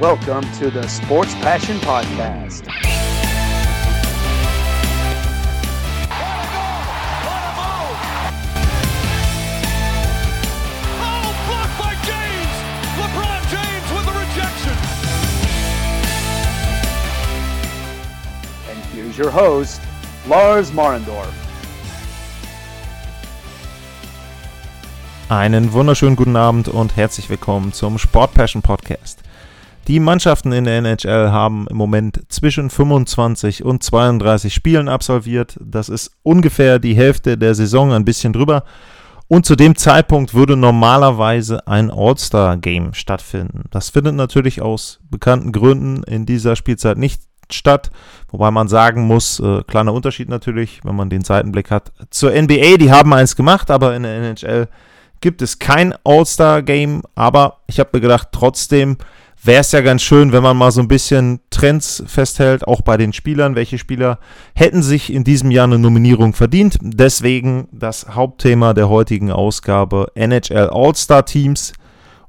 Welcome to the Sports Passion Podcast. Oh, blocked by James! LeBron James with the rejection. And here's your host, Lars Marendorf. Einen wunderschönen guten Abend und herzlich willkommen zum Sport Passion Podcast. Die Mannschaften in der NHL haben im Moment zwischen 25 und 32 Spielen absolviert. Das ist ungefähr die Hälfte der Saison, ein bisschen drüber. Und zu dem Zeitpunkt würde normalerweise ein All-Star-Game stattfinden. Das findet natürlich aus bekannten Gründen in dieser Spielzeit nicht statt. Wobei man sagen muss, äh, kleiner Unterschied natürlich, wenn man den Seitenblick hat, zur NBA. Die haben eins gemacht, aber in der NHL gibt es kein All-Star-Game. Aber ich habe mir gedacht, trotzdem wäre es ja ganz schön, wenn man mal so ein bisschen Trends festhält, auch bei den Spielern. Welche Spieler hätten sich in diesem Jahr eine Nominierung verdient? Deswegen das Hauptthema der heutigen Ausgabe NHL All-Star Teams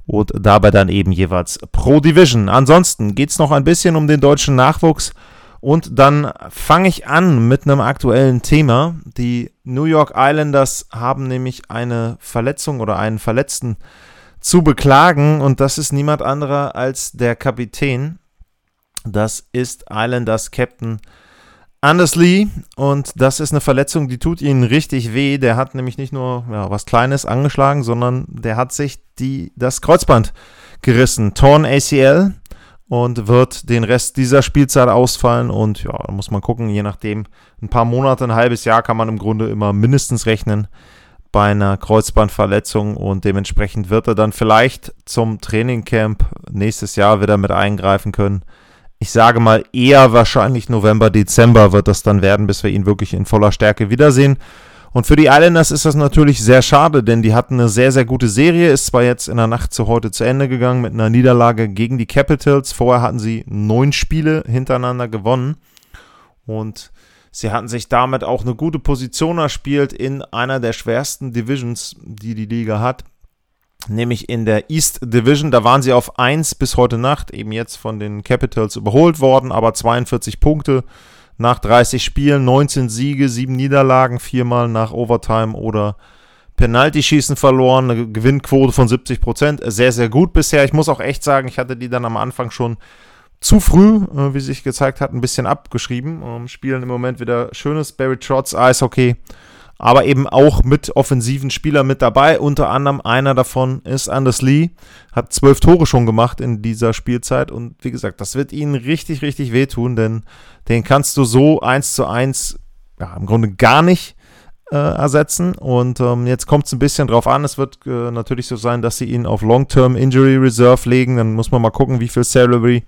und dabei dann eben jeweils pro Division. Ansonsten geht es noch ein bisschen um den deutschen Nachwuchs. Und dann fange ich an mit einem aktuellen Thema. Die New York Islanders haben nämlich eine Verletzung oder einen Verletzten zu beklagen und das ist niemand anderer als der Kapitän. Das ist Islanders Captain Anders Lee und das ist eine Verletzung, die tut ihnen richtig weh. Der hat nämlich nicht nur ja, was Kleines angeschlagen, sondern der hat sich die, das Kreuzband gerissen. Torn ACL und wird den Rest dieser Spielzeit ausfallen und ja, da muss man gucken, je nachdem, ein paar Monate, ein halbes Jahr kann man im Grunde immer mindestens rechnen bei einer Kreuzbandverletzung und dementsprechend wird er dann vielleicht zum Trainingcamp nächstes Jahr wieder mit eingreifen können. Ich sage mal eher wahrscheinlich November, Dezember wird das dann werden, bis wir ihn wirklich in voller Stärke wiedersehen. Und für die Islanders ist das natürlich sehr schade, denn die hatten eine sehr, sehr gute Serie. Ist zwar jetzt in der Nacht zu heute zu Ende gegangen mit einer Niederlage gegen die Capitals. Vorher hatten sie neun Spiele hintereinander gewonnen. Und Sie hatten sich damit auch eine gute Position erspielt in einer der schwersten Divisions, die die Liga hat, nämlich in der East Division. Da waren sie auf 1 bis heute Nacht, eben jetzt von den Capitals überholt worden, aber 42 Punkte nach 30 Spielen, 19 Siege, 7 Niederlagen, viermal nach Overtime oder Penalty-Schießen verloren, eine Gewinnquote von 70 Prozent. Sehr, sehr gut bisher. Ich muss auch echt sagen, ich hatte die dann am Anfang schon zu früh, äh, wie sich gezeigt hat, ein bisschen abgeschrieben. Ähm, spielen im Moment wieder schönes Barry Trotz Eishockey, aber eben auch mit offensiven Spielern mit dabei. Unter anderem einer davon ist Anders Lee, hat zwölf Tore schon gemacht in dieser Spielzeit und wie gesagt, das wird ihnen richtig, richtig wehtun, denn den kannst du so eins zu eins ja, im Grunde gar nicht äh, ersetzen. Und ähm, jetzt kommt es ein bisschen drauf an. Es wird äh, natürlich so sein, dass sie ihn auf Long-Term Injury Reserve legen. Dann muss man mal gucken, wie viel Salary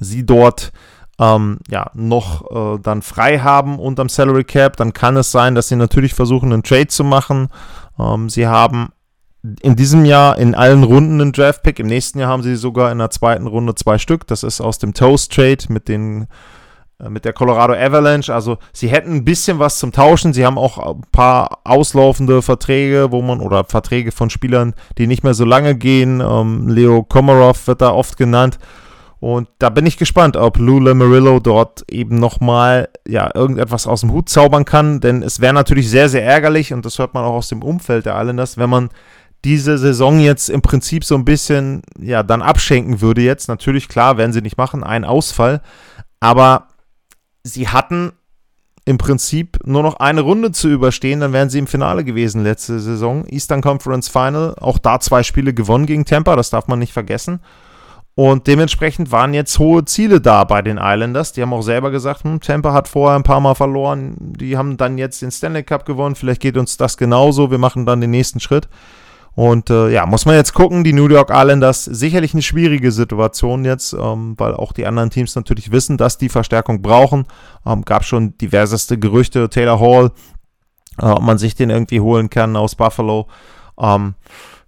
sie dort ähm, ja, noch äh, dann frei haben unterm Salary Cap, dann kann es sein, dass sie natürlich versuchen, einen Trade zu machen. Ähm, sie haben in diesem Jahr in allen Runden einen Draft Pick. Im nächsten Jahr haben sie sogar in der zweiten Runde zwei Stück. Das ist aus dem Toast Trade mit den äh, mit der Colorado Avalanche. Also sie hätten ein bisschen was zum Tauschen. Sie haben auch ein paar auslaufende Verträge, wo man oder Verträge von Spielern, die nicht mehr so lange gehen. Ähm, Leo Komarov wird da oft genannt. Und da bin ich gespannt, ob Lou Lamarillo dort eben nochmal ja, irgendetwas aus dem Hut zaubern kann. Denn es wäre natürlich sehr, sehr ärgerlich, und das hört man auch aus dem Umfeld der Islanders, wenn man diese Saison jetzt im Prinzip so ein bisschen, ja, dann abschenken würde jetzt. Natürlich, klar, werden sie nicht machen, ein Ausfall. Aber sie hatten im Prinzip nur noch eine Runde zu überstehen, dann wären sie im Finale gewesen letzte Saison. Eastern Conference Final, auch da zwei Spiele gewonnen gegen Tampa, das darf man nicht vergessen. Und dementsprechend waren jetzt hohe Ziele da bei den Islanders. Die haben auch selber gesagt, hm, Tampa hat vorher ein paar Mal verloren. Die haben dann jetzt den Stanley Cup gewonnen. Vielleicht geht uns das genauso. Wir machen dann den nächsten Schritt. Und äh, ja, muss man jetzt gucken. Die New York Islanders sicherlich eine schwierige Situation jetzt, ähm, weil auch die anderen Teams natürlich wissen, dass die Verstärkung brauchen. Ähm, gab schon diverseste Gerüchte. Taylor Hall, äh, ob man sich den irgendwie holen kann aus Buffalo. Ähm,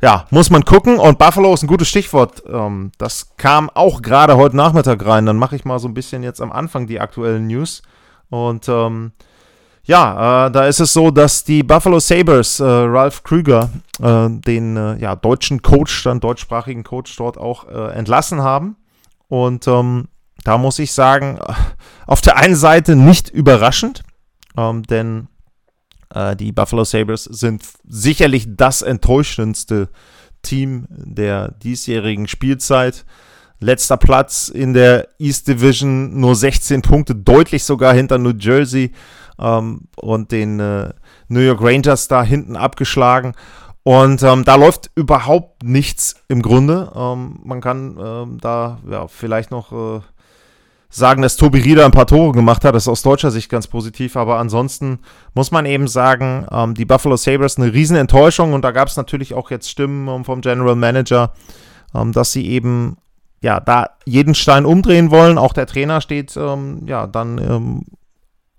ja, muss man gucken. Und Buffalo ist ein gutes Stichwort. Ähm, das kam auch gerade heute Nachmittag rein. Dann mache ich mal so ein bisschen jetzt am Anfang die aktuellen News. Und ähm, ja, äh, da ist es so, dass die Buffalo Sabres, äh, Ralph Krüger, äh, den äh, ja, deutschen Coach, dann deutschsprachigen Coach dort auch äh, entlassen haben. Und ähm, da muss ich sagen, auf der einen Seite nicht überraschend, ähm, denn äh, die Buffalo Sabres sind sicherlich das enttäuschendste Team der diesjährigen Spielzeit. Letzter Platz in der East Division, nur 16 Punkte, deutlich sogar hinter New Jersey ähm, und den äh, New York Rangers da hinten abgeschlagen. Und ähm, da läuft überhaupt nichts im Grunde. Ähm, man kann ähm, da ja, vielleicht noch äh, sagen, dass Tobi Rieder ein paar Tore gemacht hat. Das ist aus deutscher Sicht ganz positiv. Aber ansonsten muss man eben sagen, ähm, die Buffalo Sabres eine Riesenenttäuschung. Und da gab es natürlich auch jetzt Stimmen ähm, vom General Manager, ähm, dass sie eben ja da jeden Stein umdrehen wollen. Auch der Trainer steht ähm, ja dann ähm,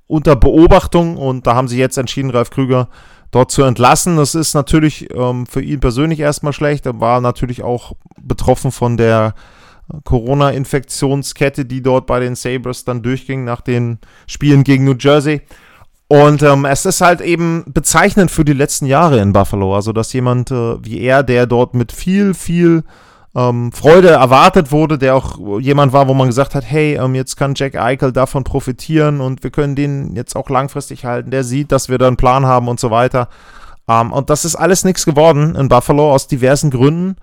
unter Beobachtung. Und da haben sie jetzt entschieden, Ralf Krüger dort zu entlassen. Das ist natürlich ähm, für ihn persönlich erstmal schlecht. Er war natürlich auch betroffen von der Corona-Infektionskette, die dort bei den Sabres dann durchging nach den Spielen gegen New Jersey. Und ähm, es ist halt eben bezeichnend für die letzten Jahre in Buffalo. Also, dass jemand äh, wie er, der dort mit viel, viel ähm, Freude erwartet wurde, der auch jemand war, wo man gesagt hat, hey, ähm, jetzt kann Jack Eichel davon profitieren und wir können den jetzt auch langfristig halten. Der sieht, dass wir da einen Plan haben und so weiter. Ähm, und das ist alles nichts geworden in Buffalo aus diversen Gründen.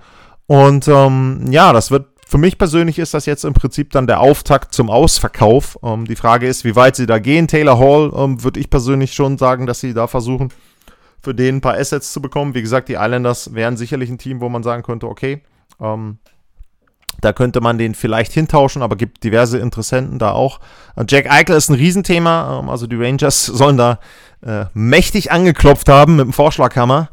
Und ähm, ja, das wird für mich persönlich ist das jetzt im Prinzip dann der Auftakt zum Ausverkauf. Ähm, die Frage ist, wie weit sie da gehen. Taylor Hall ähm, würde ich persönlich schon sagen, dass sie da versuchen, für den ein paar Assets zu bekommen. Wie gesagt, die Islanders wären sicherlich ein Team, wo man sagen könnte, okay, ähm, da könnte man den vielleicht hintauschen, aber gibt diverse Interessenten da auch. Äh, Jack Eichel ist ein Riesenthema. Ähm, also die Rangers sollen da äh, mächtig angeklopft haben mit dem Vorschlaghammer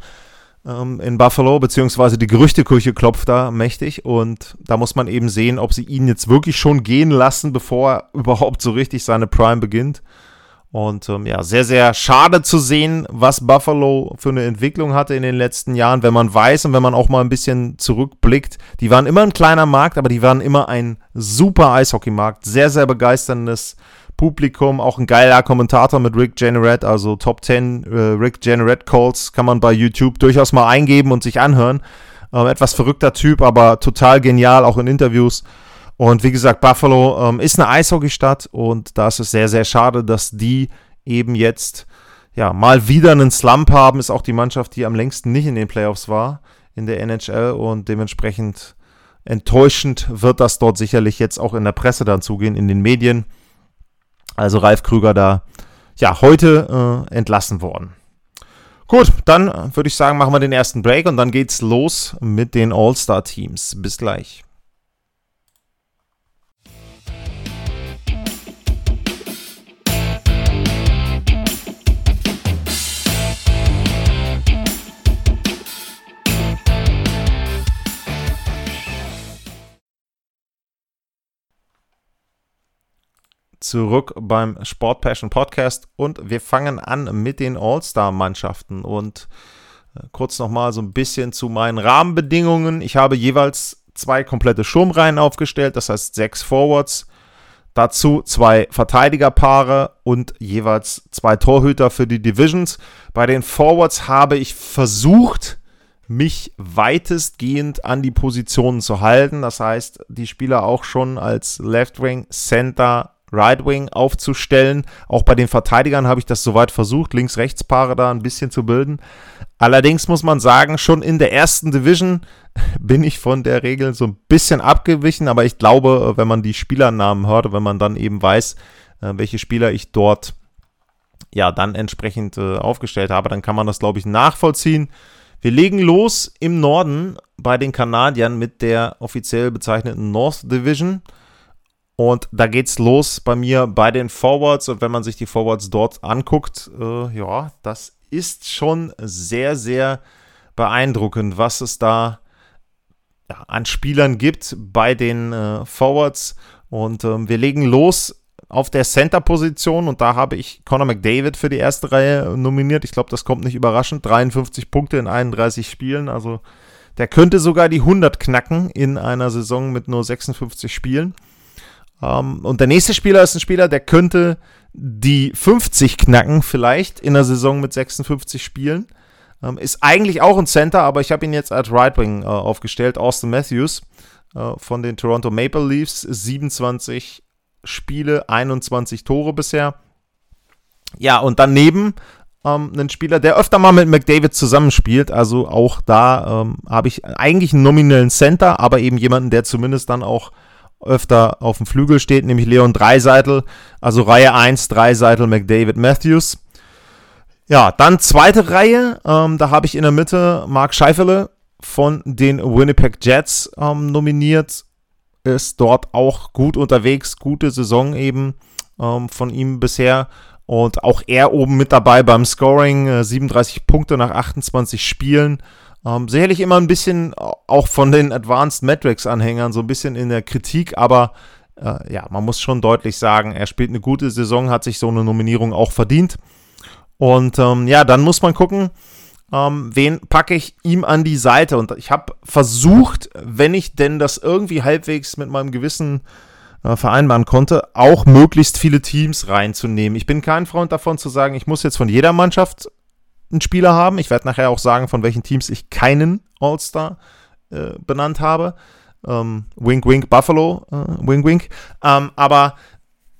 ähm, in Buffalo, beziehungsweise die Gerüchteküche klopft da mächtig und da muss man eben sehen, ob sie ihn jetzt wirklich schon gehen lassen, bevor er überhaupt so richtig seine Prime beginnt. Und ähm, ja, sehr, sehr schade zu sehen, was Buffalo für eine Entwicklung hatte in den letzten Jahren, wenn man weiß und wenn man auch mal ein bisschen zurückblickt. Die waren immer ein kleiner Markt, aber die waren immer ein super Eishockeymarkt. Sehr, sehr begeisterndes Publikum, auch ein geiler Kommentator mit Rick Generett, also Top 10 äh, Rick Generett Calls kann man bei YouTube durchaus mal eingeben und sich anhören. Ähm, etwas verrückter Typ, aber total genial, auch in Interviews. Und wie gesagt, Buffalo ähm, ist eine Eishockeystadt und da ist es sehr, sehr schade, dass die eben jetzt ja mal wieder einen Slump haben. Ist auch die Mannschaft, die am längsten nicht in den Playoffs war in der NHL und dementsprechend enttäuschend wird das dort sicherlich jetzt auch in der Presse dann zugehen, in den Medien. Also Ralf Krüger da, ja, heute äh, entlassen worden. Gut, dann äh, würde ich sagen, machen wir den ersten Break und dann geht's los mit den All-Star-Teams. Bis gleich. Zurück beim Sport Passion Podcast und wir fangen an mit den All-Star-Mannschaften und äh, kurz nochmal so ein bisschen zu meinen Rahmenbedingungen. Ich habe jeweils zwei komplette Schirmreihen aufgestellt, das heißt sechs Forwards, dazu zwei Verteidigerpaare und jeweils zwei Torhüter für die Divisions. Bei den Forwards habe ich versucht, mich weitestgehend an die Positionen zu halten. Das heißt, die Spieler auch schon als Left Wing, Center, Right Wing aufzustellen. Auch bei den Verteidigern habe ich das soweit versucht, Links-Rechts-Paare da ein bisschen zu bilden. Allerdings muss man sagen, schon in der ersten Division bin ich von der Regel so ein bisschen abgewichen, aber ich glaube, wenn man die Spielernamen hört, wenn man dann eben weiß, äh, welche Spieler ich dort ja dann entsprechend äh, aufgestellt habe, dann kann man das, glaube ich, nachvollziehen. Wir legen los im Norden bei den Kanadiern mit der offiziell bezeichneten North Division. Und da geht's los bei mir bei den Forwards. Und wenn man sich die Forwards dort anguckt, äh, ja, das ist schon sehr, sehr beeindruckend, was es da ja, an Spielern gibt bei den äh, Forwards. Und ähm, wir legen los auf der Center-Position und da habe ich Conor McDavid für die erste Reihe nominiert. Ich glaube, das kommt nicht überraschend. 53 Punkte in 31 Spielen. Also der könnte sogar die 100 knacken in einer Saison mit nur 56 Spielen. Um, ähm, und der nächste Spieler ist ein Spieler, der könnte die 50 knacken, vielleicht in der Saison mit 56 Spielen. Um, ähm, ist eigentlich auch ein Center, aber ich habe ihn jetzt als Right Wing uh, aufgestellt, Austin Matthews. äh, von den Toronto Maple Leafs. 27 Spiele, 21 Tore bisher. Ja, und daneben ähm, einen Spieler, der öfter mal mit McDavid zusammenspielt. Also auch da ähm, habe ich eigentlich einen nominellen Center, aber eben jemanden, der zumindest dann auch öfter auf dem Flügel steht, nämlich Leon Dreiseitel. Also Reihe 1, Dreiseitel, McDavid, Matthews. Ja, dann zweite Reihe. Ähm, da habe ich in der Mitte Mark Scheifele von den Winnipeg Jets ähm, nominiert. Ist dort auch gut unterwegs, gute Saison eben ähm, von ihm bisher. Und auch er oben mit dabei beim Scoring, äh, 37 Punkte nach 28 Spielen. Ähm, sicherlich immer ein bisschen auch von den Advanced Metrics-Anhängern so ein bisschen in der Kritik, aber äh, ja, man muss schon deutlich sagen, er spielt eine gute Saison, hat sich so eine Nominierung auch verdient. Und ähm, ja, dann muss man gucken, ähm, wen packe ich ihm an die Seite. Und ich habe versucht, wenn ich denn das irgendwie halbwegs mit meinem Gewissen äh, vereinbaren konnte, auch möglichst viele Teams reinzunehmen. Ich bin kein Freund davon zu sagen, ich muss jetzt von jeder Mannschaft einen Spieler haben. Ich werde nachher auch sagen, von welchen Teams ich keinen All-Star äh, benannt habe. Ähm, wink, wink, Buffalo, äh, wink, wink. Ähm, aber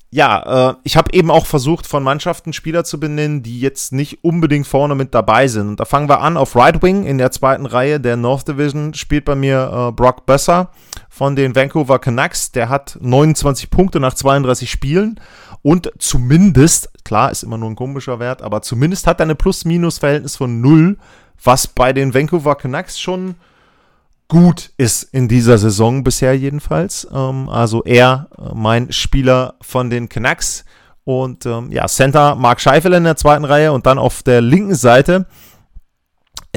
ja, äh, ich habe eben auch versucht, von Mannschaften Spieler zu benennen, die jetzt nicht unbedingt vorne mit dabei sind. Und da fangen wir an auf Right Wing in der zweiten Reihe der North Division spielt bei mir äh, Brock Besser von den Vancouver Canucks. Der hat 29 Punkte nach 32 Spielen und zumindest, klar, ist immer nur ein komischer Wert, aber zumindest hat er eine Plus-Minus-Verhältnis von 0, was bei den Vancouver Canucks schon gut ist in dieser Saison bisher jedenfalls. Ähm, also er, äh, mein Spieler von den Canucks. Und ähm, ja, Center Mark Scheifel in der zweiten Reihe und dann auf der linken Seite.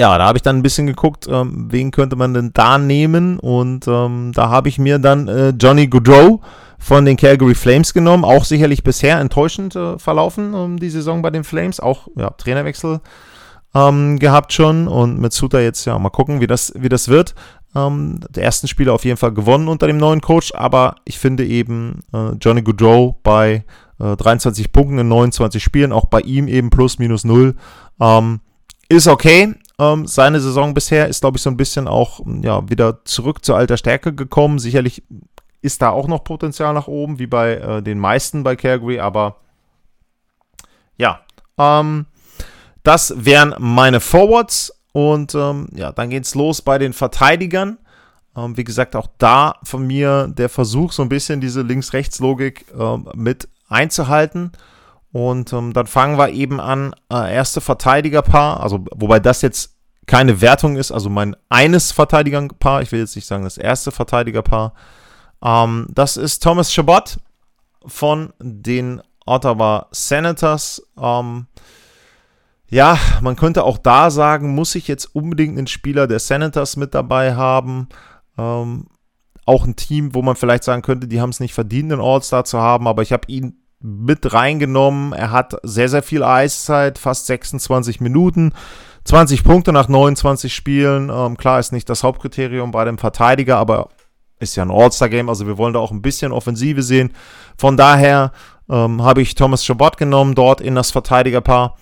Ja, da habe ich dann ein bisschen geguckt, ähm, wen könnte man denn da nehmen. Und ähm, da habe ich mir dann äh, Johnny Goodrow von den Calgary Flames genommen. Auch sicherlich bisher enttäuschend äh, verlaufen, um die Saison bei den Flames. Auch ja, Trainerwechsel ähm, gehabt schon und mit Suter jetzt ja mal gucken, wie das, wie das wird. Ähm, der ersten Spiele auf jeden Fall gewonnen unter dem neuen Coach, aber ich finde eben äh, Johnny Goodrow bei äh, 23 Punkten in 29 Spielen, auch bei ihm eben plus minus null, ähm, ist okay. Ähm, seine Saison bisher ist, glaube ich, so ein bisschen auch ja, wieder zurück zur alter Stärke gekommen. Sicherlich ist da auch noch Potenzial nach oben, wie bei äh, den meisten bei Calgary, aber ja, ähm, das wären meine Forwards. Und ähm, ja, dann geht's los bei den Verteidigern. Ähm, wie gesagt, auch da von mir der Versuch, so ein bisschen diese Links-Rechts-Logik ähm, mit einzuhalten. Und ähm, dann fangen wir eben an, äh, erste Verteidigerpaar, also wobei das jetzt keine Wertung ist, also mein eines Verteidigerpaar, ich will jetzt nicht sagen das erste Verteidigerpaar. Ähm, das ist Thomas Chabot von den Ottawa Senators. Ähm, ja, man könnte auch da sagen, muss ich jetzt unbedingt einen Spieler der Senators mit dabei haben? Ähm, auch ein Team, wo man vielleicht sagen könnte, die haben es nicht verdient, einen All-Star zu haben, aber ich habe ihn mit reingenommen. Er hat sehr, sehr viel Eiszeit, fast 26 Minuten, 20 Punkte nach 29 Spielen. Ähm, klar ist nicht das Hauptkriterium bei dem Verteidiger, aber ist ja ein All-Star-Game, also wir wollen da auch ein bisschen Offensive sehen. Von daher ähm, habe ich Thomas Chabot genommen, dort in das Verteidigerpaar.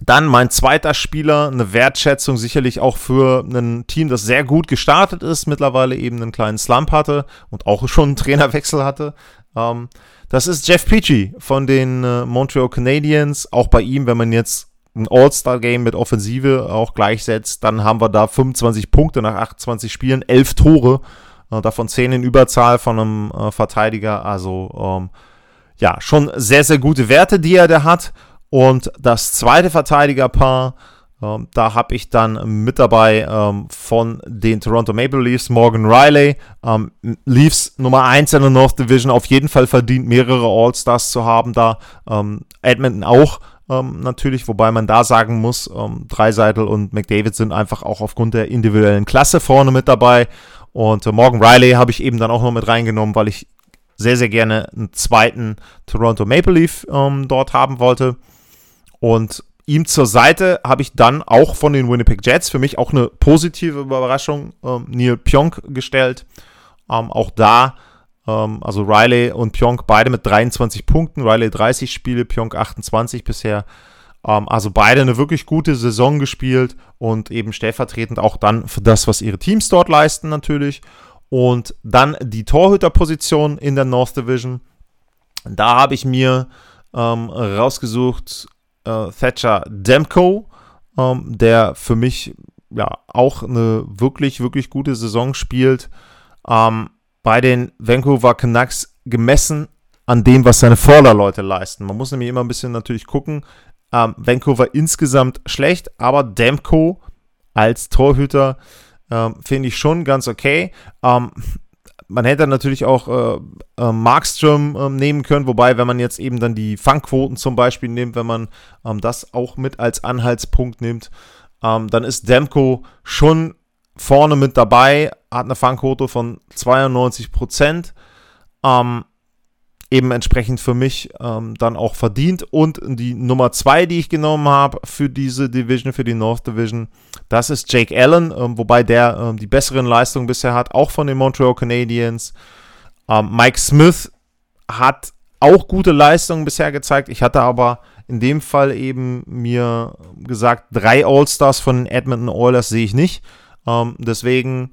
Dann mein zweiter Spieler, eine Wertschätzung sicherlich auch für ein Team, das sehr gut gestartet ist, mittlerweile eben einen kleinen Slump hatte und auch schon einen Trainerwechsel hatte. Ähm, das ist Jeff Peachy von den äh, Montreal Canadiens. Auch bei ihm, wenn man jetzt ein All-Star-Game mit Offensive auch gleichsetzt, dann haben wir da 25 Punkte nach 28 Spielen, 11 Tore, äh, davon 10 in Überzahl von einem äh, Verteidiger. Also ähm, ja, schon sehr, sehr gute Werte, die er da hat. Und das zweite Verteidigerpaar, da habe ich dann mit dabei ähm, von den Toronto Maple Leafs Morgan Riley. Ähm, Leafs Nummer 1 in der North Division auf jeden Fall verdient, mehrere All-Stars zu haben da. Ähm, Edmonton auch. Ähm, natürlich, wobei man da sagen muss, ähm, Dreiseitel und McDavid sind einfach auch aufgrund der individuellen Klasse vorne mit dabei. Und äh, Morgan Riley habe ich eben dann auch noch mit reingenommen, weil ich sehr, sehr gerne einen zweiten Toronto Maple Leaf ähm, dort haben wollte. Und ihm zur Seite habe ich dann auch von den Winnipeg Jets für mich auch eine positive Überraschung ähm, Neil Pionk gestellt. Ähm, auch da, ähm, also Riley und Pionk beide mit 23 Punkten. Riley 30 Spiele, Pionk 28 bisher. Ähm, also beide eine wirklich gute Saison gespielt und eben stellvertretend auch dann für das, was ihre Teams dort leisten natürlich. Und dann die Torhüterposition in der North Division. Da habe ich mir ähm, rausgesucht äh, Thatcher Demko, ähm, der für mich ja auch eine wirklich, wirklich gute Saison spielt. Ähm, bei den Vancouver Canucks gemessen an dem, was seine Vorderleute leisten. Man muss nämlich immer ein bisschen natürlich gucken. Ähm, Vancouver insgesamt schlecht, aber Demko als Torhüter ähm, finde ich schon ganz okay. Ähm, man hätte natürlich auch äh, äh, Markström äh, nehmen können, wobei, wenn man jetzt eben dann die Fangquoten zum Beispiel nimmt, wenn man ähm, das auch mit als Anhaltspunkt nimmt, ähm, dann ist Demko schon vorne mit dabei, hat eine Fangquote von 92 Prozent. Ähm, eben entsprechend für mich ähm, dann auch verdient. Und die Nummer zwei, die ich genommen habe für diese Division, für die North Division, das ist Jake Allen, ähm, wobei der ähm, die besseren Leistungen bisher hat, auch von den Montreal Canadiens. Ähm, Mike Smith hat auch gute Leistungen bisher gezeigt. Ich hatte aber in dem Fall eben mir gesagt, drei All-Stars von den Edmonton Oilers sehe ich nicht. Ähm, deswegen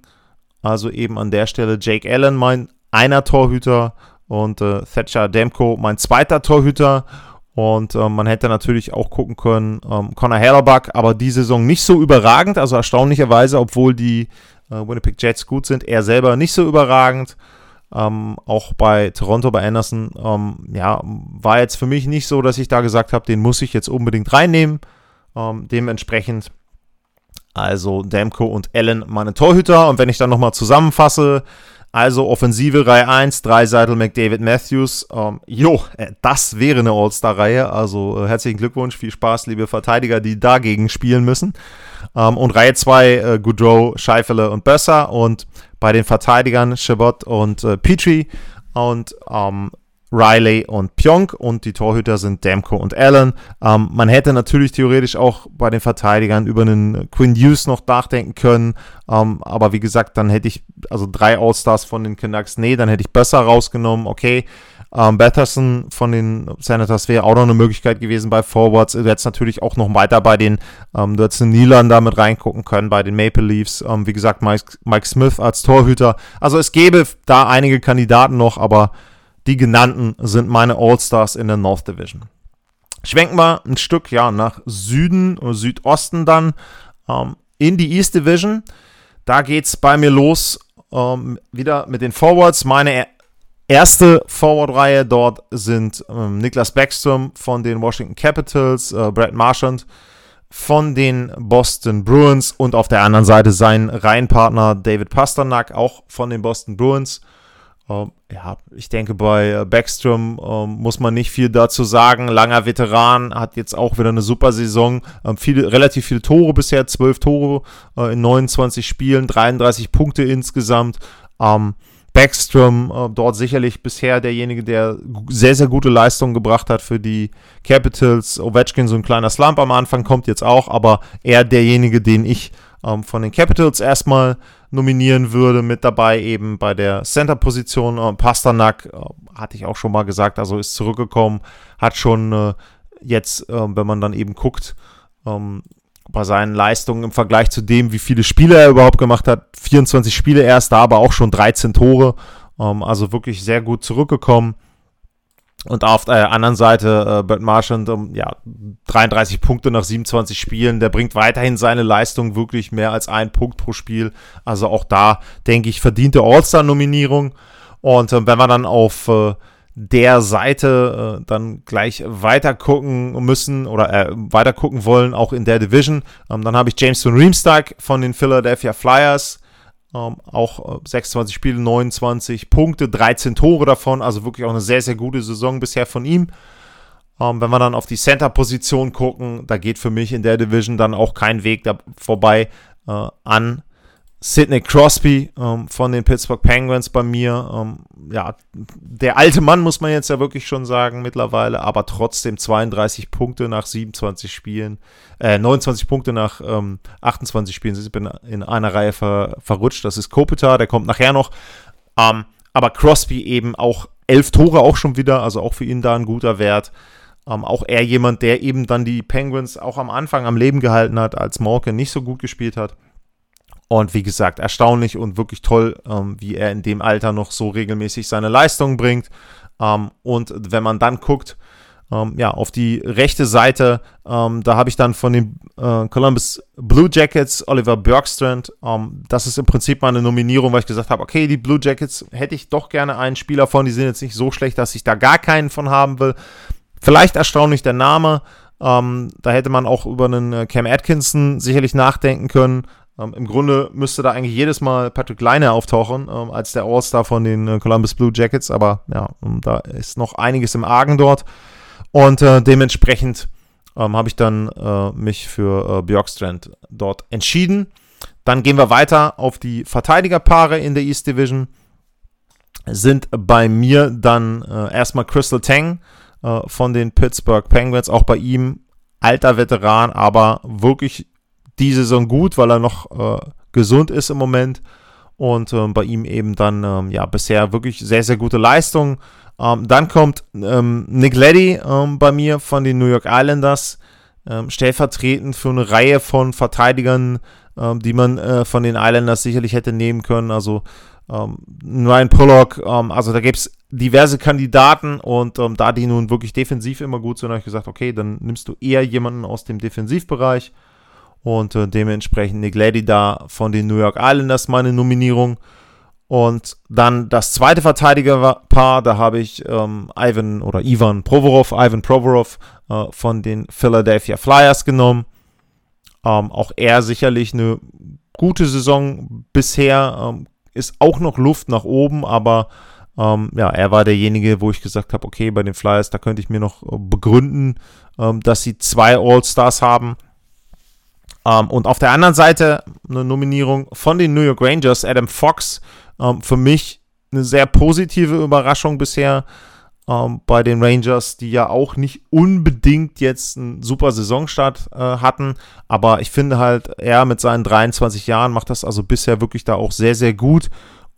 also eben an der Stelle Jake Allen, mein einer Torhüter und äh, Thatcher Demko, mein zweiter Torhüter. Und äh, man hätte natürlich auch gucken können, ähm, Connor Hellerbuck, aber die Saison nicht so überragend, also erstaunlicherweise, obwohl die äh, Winnipeg Jets gut sind, er selber nicht so überragend. Ähm, auch bei Toronto, bei Anderson, ähm, ja, war jetzt für mich nicht so, dass ich da gesagt habe, den muss ich jetzt unbedingt reinnehmen. Ähm, dementsprechend also Demko und Allen meine Torhüter. Und wenn ich dann nochmal zusammenfasse, also Offensive Reihe 1, Dreiseitel McDavid Matthews. Ähm, jo, äh, das wäre eine All-Star-Reihe. Also äh, herzlichen Glückwunsch, viel Spaß, liebe Verteidiger, die dagegen spielen müssen. Ähm, und Reihe 2, äh, Goudreau, Scheifele und Besser. Und bei den Verteidigern Chabot und äh, Petrie. Und ähm, Riley und Pionk und die Torhüter sind Demko und Allen. Ähm, man hätte natürlich theoretisch auch bei den Verteidigern über einen Quinn Hughes noch nachdenken können, ähm, aber wie gesagt, dann hätte ich also drei All-Stars von den Canucks, nee, dann hätte ich besser rausgenommen, okay. Ähm, Batterson von den Senators wäre auch noch eine Möglichkeit gewesen bei Forwards. Du hättest natürlich auch noch weiter bei den, ähm, du hättest einen Nilan da mit reingucken können bei den Maple Leafs. Ähm, wie gesagt, Mike, Mike Smith als Torhüter. Also es gäbe da einige Kandidaten noch, aber die genannten sind meine All-Stars in der North Division. Schwenken wir ein Stück ja nach Süden oder Südosten dann ähm, in die East Division. Da geht es bei mir los ähm, wieder mit den Forwards. Meine erste Forward-Reihe dort sind ähm, Niklas Backstrom von den Washington Capitals, äh, Brad Marchand von den Boston Bruins und auf der anderen Seite sein Reihenpartner David Pasternak, auch von den Boston Bruins. Ähm, ja, ich denke, bei äh, Backstrom ähm, muss man nicht viel dazu sagen. Langer Veteran, hat jetzt auch wieder eine super Saison. Ähm, viele, relativ viele Tore bisher, 12 Tore äh, in 29 Spielen, 33 Punkte insgesamt. Ähm, Backstrom äh, dort sicherlich bisher derjenige, der sehr, sehr gute Leistungen gebracht hat für die Capitals. Ovechkin so ein kleiner Slump am Anfang kommt jetzt auch, aber er derjenige, den ich ähm, von den Capitals erstmal nominieren würde. Mit dabei eben bei der Center-Position. Äh, Pasternak, äh, hatte ich auch schon mal gesagt, also ist zurückgekommen, hat schon äh, jetzt, äh, wenn man dann eben guckt, ähm, bei seinen Leistungen im Vergleich zu dem, wie viele Spiele er überhaupt gemacht hat, 24 Spiele erst, da aber auch schon 13 Tore, ähm, also wirklich sehr gut zurückgekommen. Und auf der anderen Seite äh, Bert Marchand, um, ja, 33 Punkte nach 27 Spielen. Der bringt weiterhin seine Leistung wirklich mehr als ein Punkt pro Spiel. Also auch da, denke ich, verdiente All-Star-Nominierung. Und äh, wenn wir dann auf äh, der Seite äh, dann gleich weiter gucken müssen oder äh, weiter gucken wollen, auch in der Division, ähm, dann habe ich James von Riemstark von den Philadelphia Flyers ähm, auch 26 äh, Spiele, 29 Punkte, 13 Tore davon, also wirklich auch eine sehr, sehr gute Saison bisher von ihm. Ähm, wenn wir dann auf die Center-Position gucken, da geht für mich in der Division dann auch kein Weg da vorbei äh, an Sidney Crosby ähm, von den Pittsburgh Penguins bei mir. Ähm, ja, der alte Mann muss man jetzt ja wirklich schon sagen mittlerweile, aber trotzdem 32 Punkte nach 27 Spielen, äh, 29 Punkte nach ähm, 28 Spielen. Ich bin in einer Reihe ver verrutscht. Das ist Kopitar, der kommt nachher noch. Ähm, aber Crosby eben auch elf Tore auch schon wieder, also auch für ihn da ein guter Wert. Ähm, auch er jemand, der eben dann die Penguins auch am Anfang am Leben gehalten hat, als Morke nicht so gut gespielt hat. Und wie gesagt, erstaunlich und wirklich toll, ähm, wie er in dem Alter noch so regelmäßig seine Leistungen bringt. Ähm, und wenn man dann guckt, ähm, ja, auf die rechte Seite, ähm, da habe ich dann von den äh, Columbus Blue Jackets Oliver Björkstrand. Ähm, das ist im Prinzip meine Nominierung, weil ich gesagt habe, okay, die Blue Jackets hätte ich doch gerne einen Spieler von, die sind jetzt nicht so schlecht, dass ich da gar keinen von haben will. Vielleicht erstaunlich der Name. Ähm, da hätte man auch über einen äh, Cam Atkinson sicherlich nachdenken können. Ähm, Im Grunde müsste da eigentlich jedes Mal Patrick Leiner auftauchen, ähm, als der All-Star von den äh, Columbus Blue Jackets. Aber ja, da ist noch einiges im Argen dort. Und äh, dementsprechend ähm, habe ich dann äh, mich für äh, Björkstrand dort entschieden. Dann gehen wir weiter auf die Verteidigerpaare in der East Division. Sind bei mir dann äh, erstmal Crystal Tang äh, von den Pittsburgh Penguins. Auch bei ihm alter Veteran, aber wirklich die Saison gut, weil er noch äh, gesund ist im Moment. Und ähm, bei ihm eben dann ähm, ja bisher wirklich sehr, sehr gute Leistung. Ähm, dann kommt ähm, Nick Leddy ähm, bei mir von den New York Islanders, ähm, stellvertretend für eine Reihe von Verteidigern, ähm, die man äh, von den Islanders sicherlich hätte nehmen können. Also ähm, Ryan Pollock, also da gibt es diverse Kandidaten und da die nun wirklich defensiv immer gut sind, habe ich gesagt, okay, dann nimmst du eher jemanden aus dem Defensivbereich. Und äh, dementsprechend Nick Leddy da von den New York Islanders meine Nominierung. Und dann das zweite Verteidigerpaar, da habe ich ähm, Ivan oder Ivan Provorov, Ivan Provorov äh, von den Philadelphia Flyers genommen. Ähm, auch er sicherlich eine gute Saison bisher, ähm, ist auch noch Luft nach oben, aber ähm, ja, er war derjenige, wo ich gesagt habe, okay, bei den Flyers, da könnte ich mir noch äh, begründen, ähm, dass sie zwei All-Stars haben. Ähm, und auf der anderen Seite eine Nominierung von den New York Rangers, Adam Fox, ähm, für mich eine sehr positive Überraschung bisher ähm, bei den Rangers, die ja auch nicht unbedingt jetzt einen super Saisonstart äh, hatten. Aber ich finde halt, er mit seinen 23 Jahren macht das also bisher wirklich da auch sehr, sehr gut.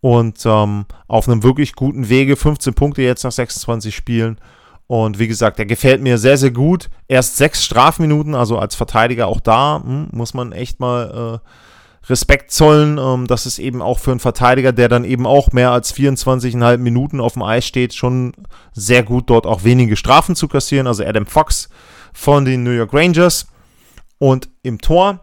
Und ähm, auf einem wirklich guten Wege, 15 Punkte jetzt nach 26 Spielen. Und wie gesagt, er gefällt mir sehr, sehr gut. Erst sechs Strafminuten, also als Verteidiger auch da, hm, muss man echt mal äh, Respekt zollen. Ähm, das ist eben auch für einen Verteidiger, der dann eben auch mehr als 24,5 Minuten auf dem Eis steht, schon sehr gut, dort auch wenige Strafen zu kassieren. Also Adam Fox von den New York Rangers. Und im Tor,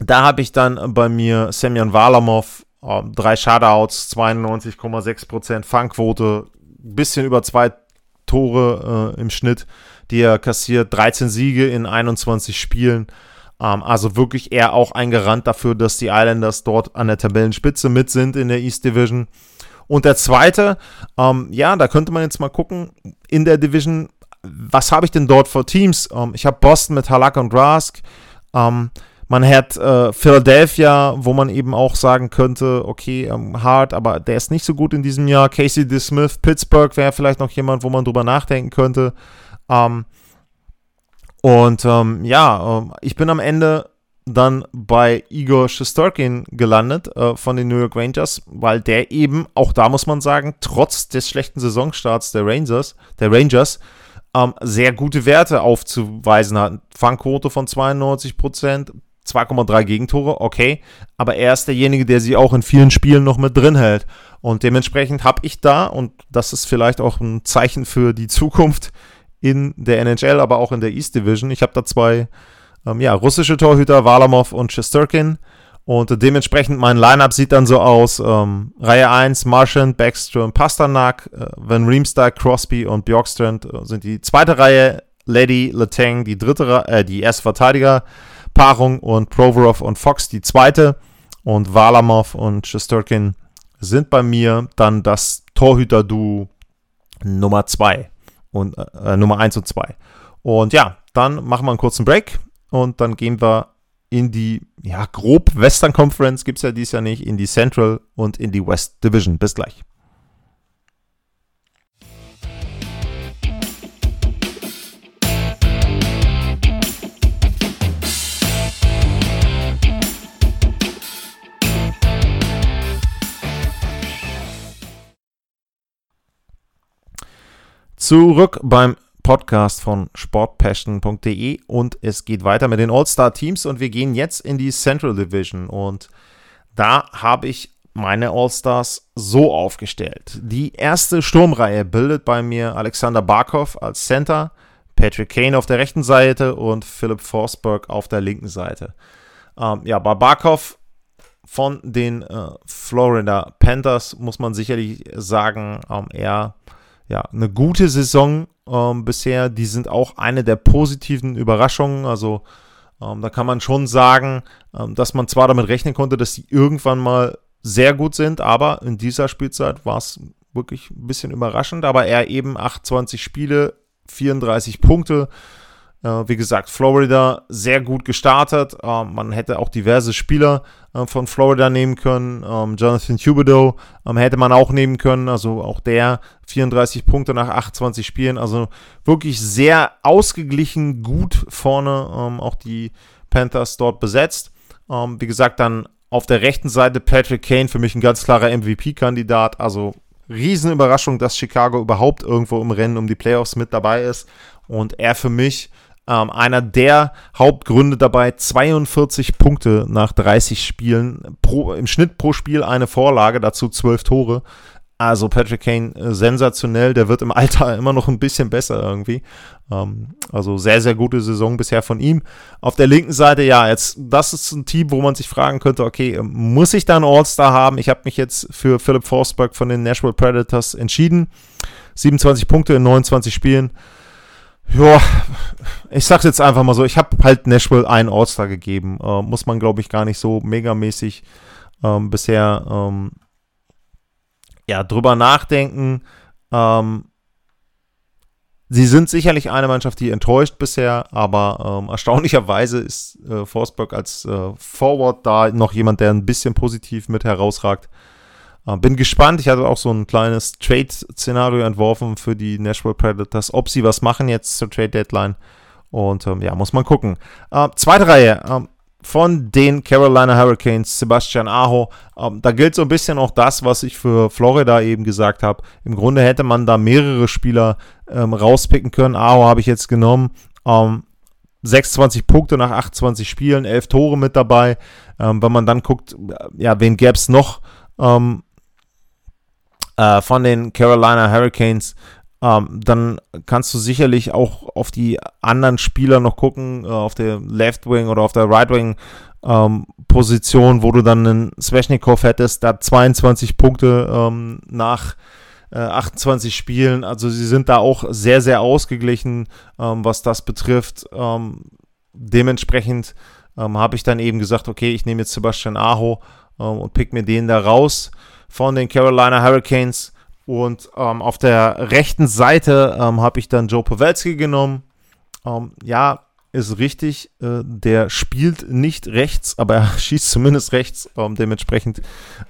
da habe ich dann bei mir Semyon Varlamov, äh, drei Shutouts, 92,6% Fangquote, bisschen über zwei Tore äh, im Schnitt, die er kassiert, 13 Siege in 21 Spielen. Ähm, also wirklich eher auch ein Garant dafür, dass die Islanders dort an der Tabellenspitze mit sind in der East Division. Und der zweite, ähm, ja, da könnte man jetzt mal gucken, in der Division, was habe ich denn dort für Teams? Ähm, ich habe Boston mit Halak und Rask. Ähm, man hat äh, Philadelphia, wo man eben auch sagen könnte, okay, ähm, Hart, aber der ist nicht so gut in diesem Jahr. Casey DeSmith, Pittsburgh wäre vielleicht noch jemand, wo man drüber nachdenken könnte. Ähm, und ähm, ja, ähm, ich bin am Ende dann bei Igor Shosturkin gelandet äh, von den New York Rangers, weil der eben, auch da muss man sagen, trotz des schlechten Saisonstarts der Rangers, der Rangers, ähm, sehr gute Werte aufzuweisen hat. Fangquote von 92 2,3 Gegentore, okay, aber er ist derjenige, der sie auch in vielen Spielen noch mit drin hält. Und dementsprechend habe ich da, und das ist vielleicht auch ein Zeichen für die Zukunft, in der NHL, aber auch in der East Division. Ich habe da zwei ähm, ja, russische Torhüter, Varlamov und Chesterkin. Und dementsprechend mein Lineup sieht dann so aus: ähm, Reihe 1, Marchand, Backstrom, Pasternak, äh, Van Riemsdyk, Crosby und Bjorkstrand äh, sind die zweite Reihe, Lady, Letang die dritte, äh, die erste Verteidigerpaarung und Provorov und Fox die zweite. Und Varlamov und Chesterkin sind bei mir dann das Torhüter-Duo Nummer 2 und äh, Nummer 1 und 2. Und ja, dann machen wir einen kurzen Break und dann gehen wir in die, ja, grob Western Conference gibt es ja dies Jahr nicht, in die Central und in die West Division. Bis gleich. Zurück beim Podcast von sportpassion.de und es geht weiter mit den All-Star-Teams und wir gehen jetzt in die Central Division und da habe ich meine All-Stars so aufgestellt. Die erste Sturmreihe bildet bei mir Alexander Barkov als Center, Patrick Kane auf der rechten Seite und Philip Forsberg auf der linken Seite. Ähm, ja, bei Barkov von den äh, Florida Panthers muss man sicherlich sagen, ähm, er ja eine gute Saison ähm, bisher. Die sind auch eine der positiven Überraschungen. Also ähm, da kann man schon sagen, ähm, dass man zwar damit rechnen konnte, dass sie irgendwann mal sehr gut sind, aber in dieser Spielzeit war es wirklich ein bisschen überraschend. Aber er eben 28 Spiele, 34 Punkte. Äh, wie gesagt, Florida sehr gut gestartet. Äh, man hätte auch diverse Spieler äh, von Florida nehmen können. Ähm, Jonathan Huberdeau ähm, hätte man auch nehmen können. Also auch der 34 Punkte nach 28 Spielen. Also wirklich sehr ausgeglichen, gut vorne ähm, auch die Panthers dort besetzt. Ähm, wie gesagt, dann auf der rechten Seite Patrick Kane, für mich ein ganz klarer MVP-Kandidat. Also Riesenüberraschung, dass Chicago überhaupt irgendwo im Rennen um die Playoffs mit dabei ist. Und er für mich ähm, einer der Hauptgründe dabei, 42 Punkte nach 30 Spielen, pro, im Schnitt pro Spiel eine Vorlage, dazu 12 Tore. Also Patrick Kane äh, sensationell, der wird im Alter immer noch ein bisschen besser irgendwie. Ähm, also sehr, sehr gute Saison bisher von ihm. Auf der linken Seite, ja, jetzt, das ist ein Team, wo man sich fragen könnte, okay, ähm, muss ich da einen All-Star haben? Ich habe mich jetzt für Philip Forsberg von den Nashville Predators entschieden. 27 Punkte in 29 Spielen ja, ich sag's jetzt einfach mal so, ich habe halt Nashville einen All-Star gegeben. Äh, muss man, glaube ich, gar nicht so megamäßig ähm, bisher ähm, ja, drüber nachdenken. Ähm, sie sind sicherlich eine Mannschaft, die enttäuscht bisher, aber ähm, erstaunlicherweise ist äh, Forsberg als äh, Forward da noch jemand, der ein bisschen positiv mit herausragt. Äh, bin gespannt. Ich hatte auch so ein kleines Trade-Szenario entworfen für die Nashville Predators, ob sie was machen jetzt zur Trade-Deadline. Und ähm, ja, muss man gucken. Äh, zweite Reihe äh, von den Carolina Hurricanes, Sebastian Aho. Ähm, da gilt so ein bisschen auch das, was ich für Florida eben gesagt habe. Im Grunde hätte man da mehrere Spieler ähm, rauspicken können. Aho habe ich jetzt genommen. 26 ähm, Punkte nach 28 Spielen, 11 Tore mit dabei. Ähm, wenn man dann guckt, ja, wen gäbe es noch? Ähm, äh, von den Carolina Hurricanes, ähm, dann kannst du sicherlich auch auf die anderen Spieler noch gucken, äh, auf der Left Wing oder auf der Right Wing ähm, Position, wo du dann einen Sveshnikov hättest, da 22 Punkte ähm, nach äh, 28 Spielen. Also sie sind da auch sehr, sehr ausgeglichen, ähm, was das betrifft. Ähm, dementsprechend ähm, habe ich dann eben gesagt, okay, ich nehme jetzt Sebastian Aho und pick mir den da raus von den Carolina Hurricanes. Und ähm, auf der rechten Seite ähm, habe ich dann Joe Pavelski genommen. Ähm, ja, ist richtig. Äh, der spielt nicht rechts, aber er schießt zumindest rechts. Ähm, dementsprechend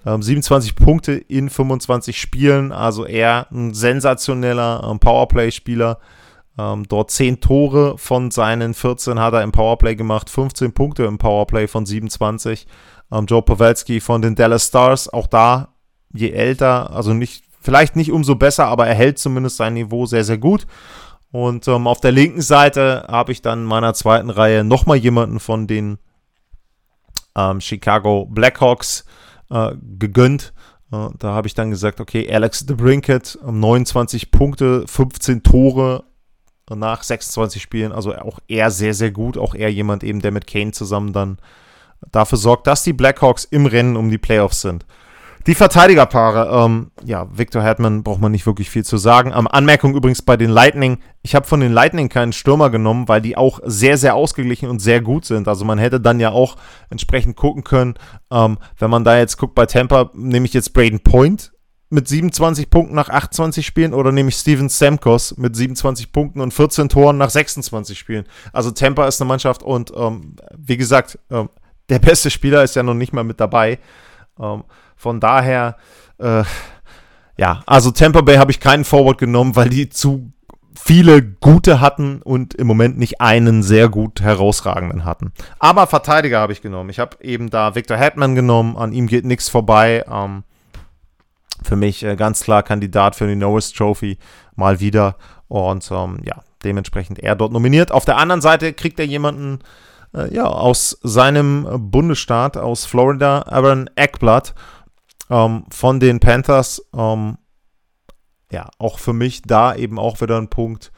27 ähm, Punkte in 25 Spielen. Also er ein sensationeller ähm, Powerplay-Spieler. dort 10 Tore von seinen 14 hat er im Powerplay gemacht. 15 Punkte im Powerplay von 27. Joe Pavelski von den Dallas Stars. Auch da je älter, also nicht, vielleicht nicht umso besser, aber er hält zumindest sein Niveau sehr, sehr gut. Und ähm, auf der linken Seite habe ich dann in meiner zweiten Reihe nochmal jemanden von den ähm, Chicago Blackhawks äh, gegönnt. Äh, da habe ich dann gesagt, okay, Alex DeBrinket, 29 ähm, Punkte, 15 Tore nach 26 Spielen, also auch er sehr, sehr gut. Auch er jemand eben, der mit Kane zusammen dann dafür sorgt, dass die Blackhawks im Rennen um die Playoffs sind. Die Verteidigerpaare, ähm, ja, Victor Hetman braucht man nicht wirklich viel zu sagen. Ähm, Anmerkung übrigens bei den Lightning. Ich habe von den Lightning keinen Stürmer genommen, weil die auch sehr, sehr ausgeglichen und sehr gut sind. Also man hätte dann ja auch entsprechend gucken können, ähm, wenn man da jetzt guckt bei Tampa, nehme ich jetzt Braden Point mit 27 Punkten nach 28 Spielen oder nehme ich Steven Stamkos mit 27 Punkten und 14 Toren nach 26 Spielen. Also Tampa ist eine Mannschaft und ähm, wie gesagt, ähm, der beste Spieler ist ja noch nicht mal mit dabei. Ähm, von daher, äh, ja, also Tampa Bay habe ich keinen Forward genommen, weil die zu viele gute hatten und im Moment nicht einen sehr gut herausragenden hatten. Aber Verteidiger habe ich genommen. Ich habe eben da Victor Hetman genommen, an ihm geht nichts vorbei. Ähm, für mich äh, ganz klar Kandidat für die Norris Trophy mal wieder. Und ähm, ja, dementsprechend er dort nominiert. Auf der anderen Seite kriegt er jemanden äh, ja, aus seinem Bundesstaat, aus Florida, Aaron Eckblatt ähm, von den Panthers. Ähm, ja, auch für mich da eben auch wieder ein Punkt.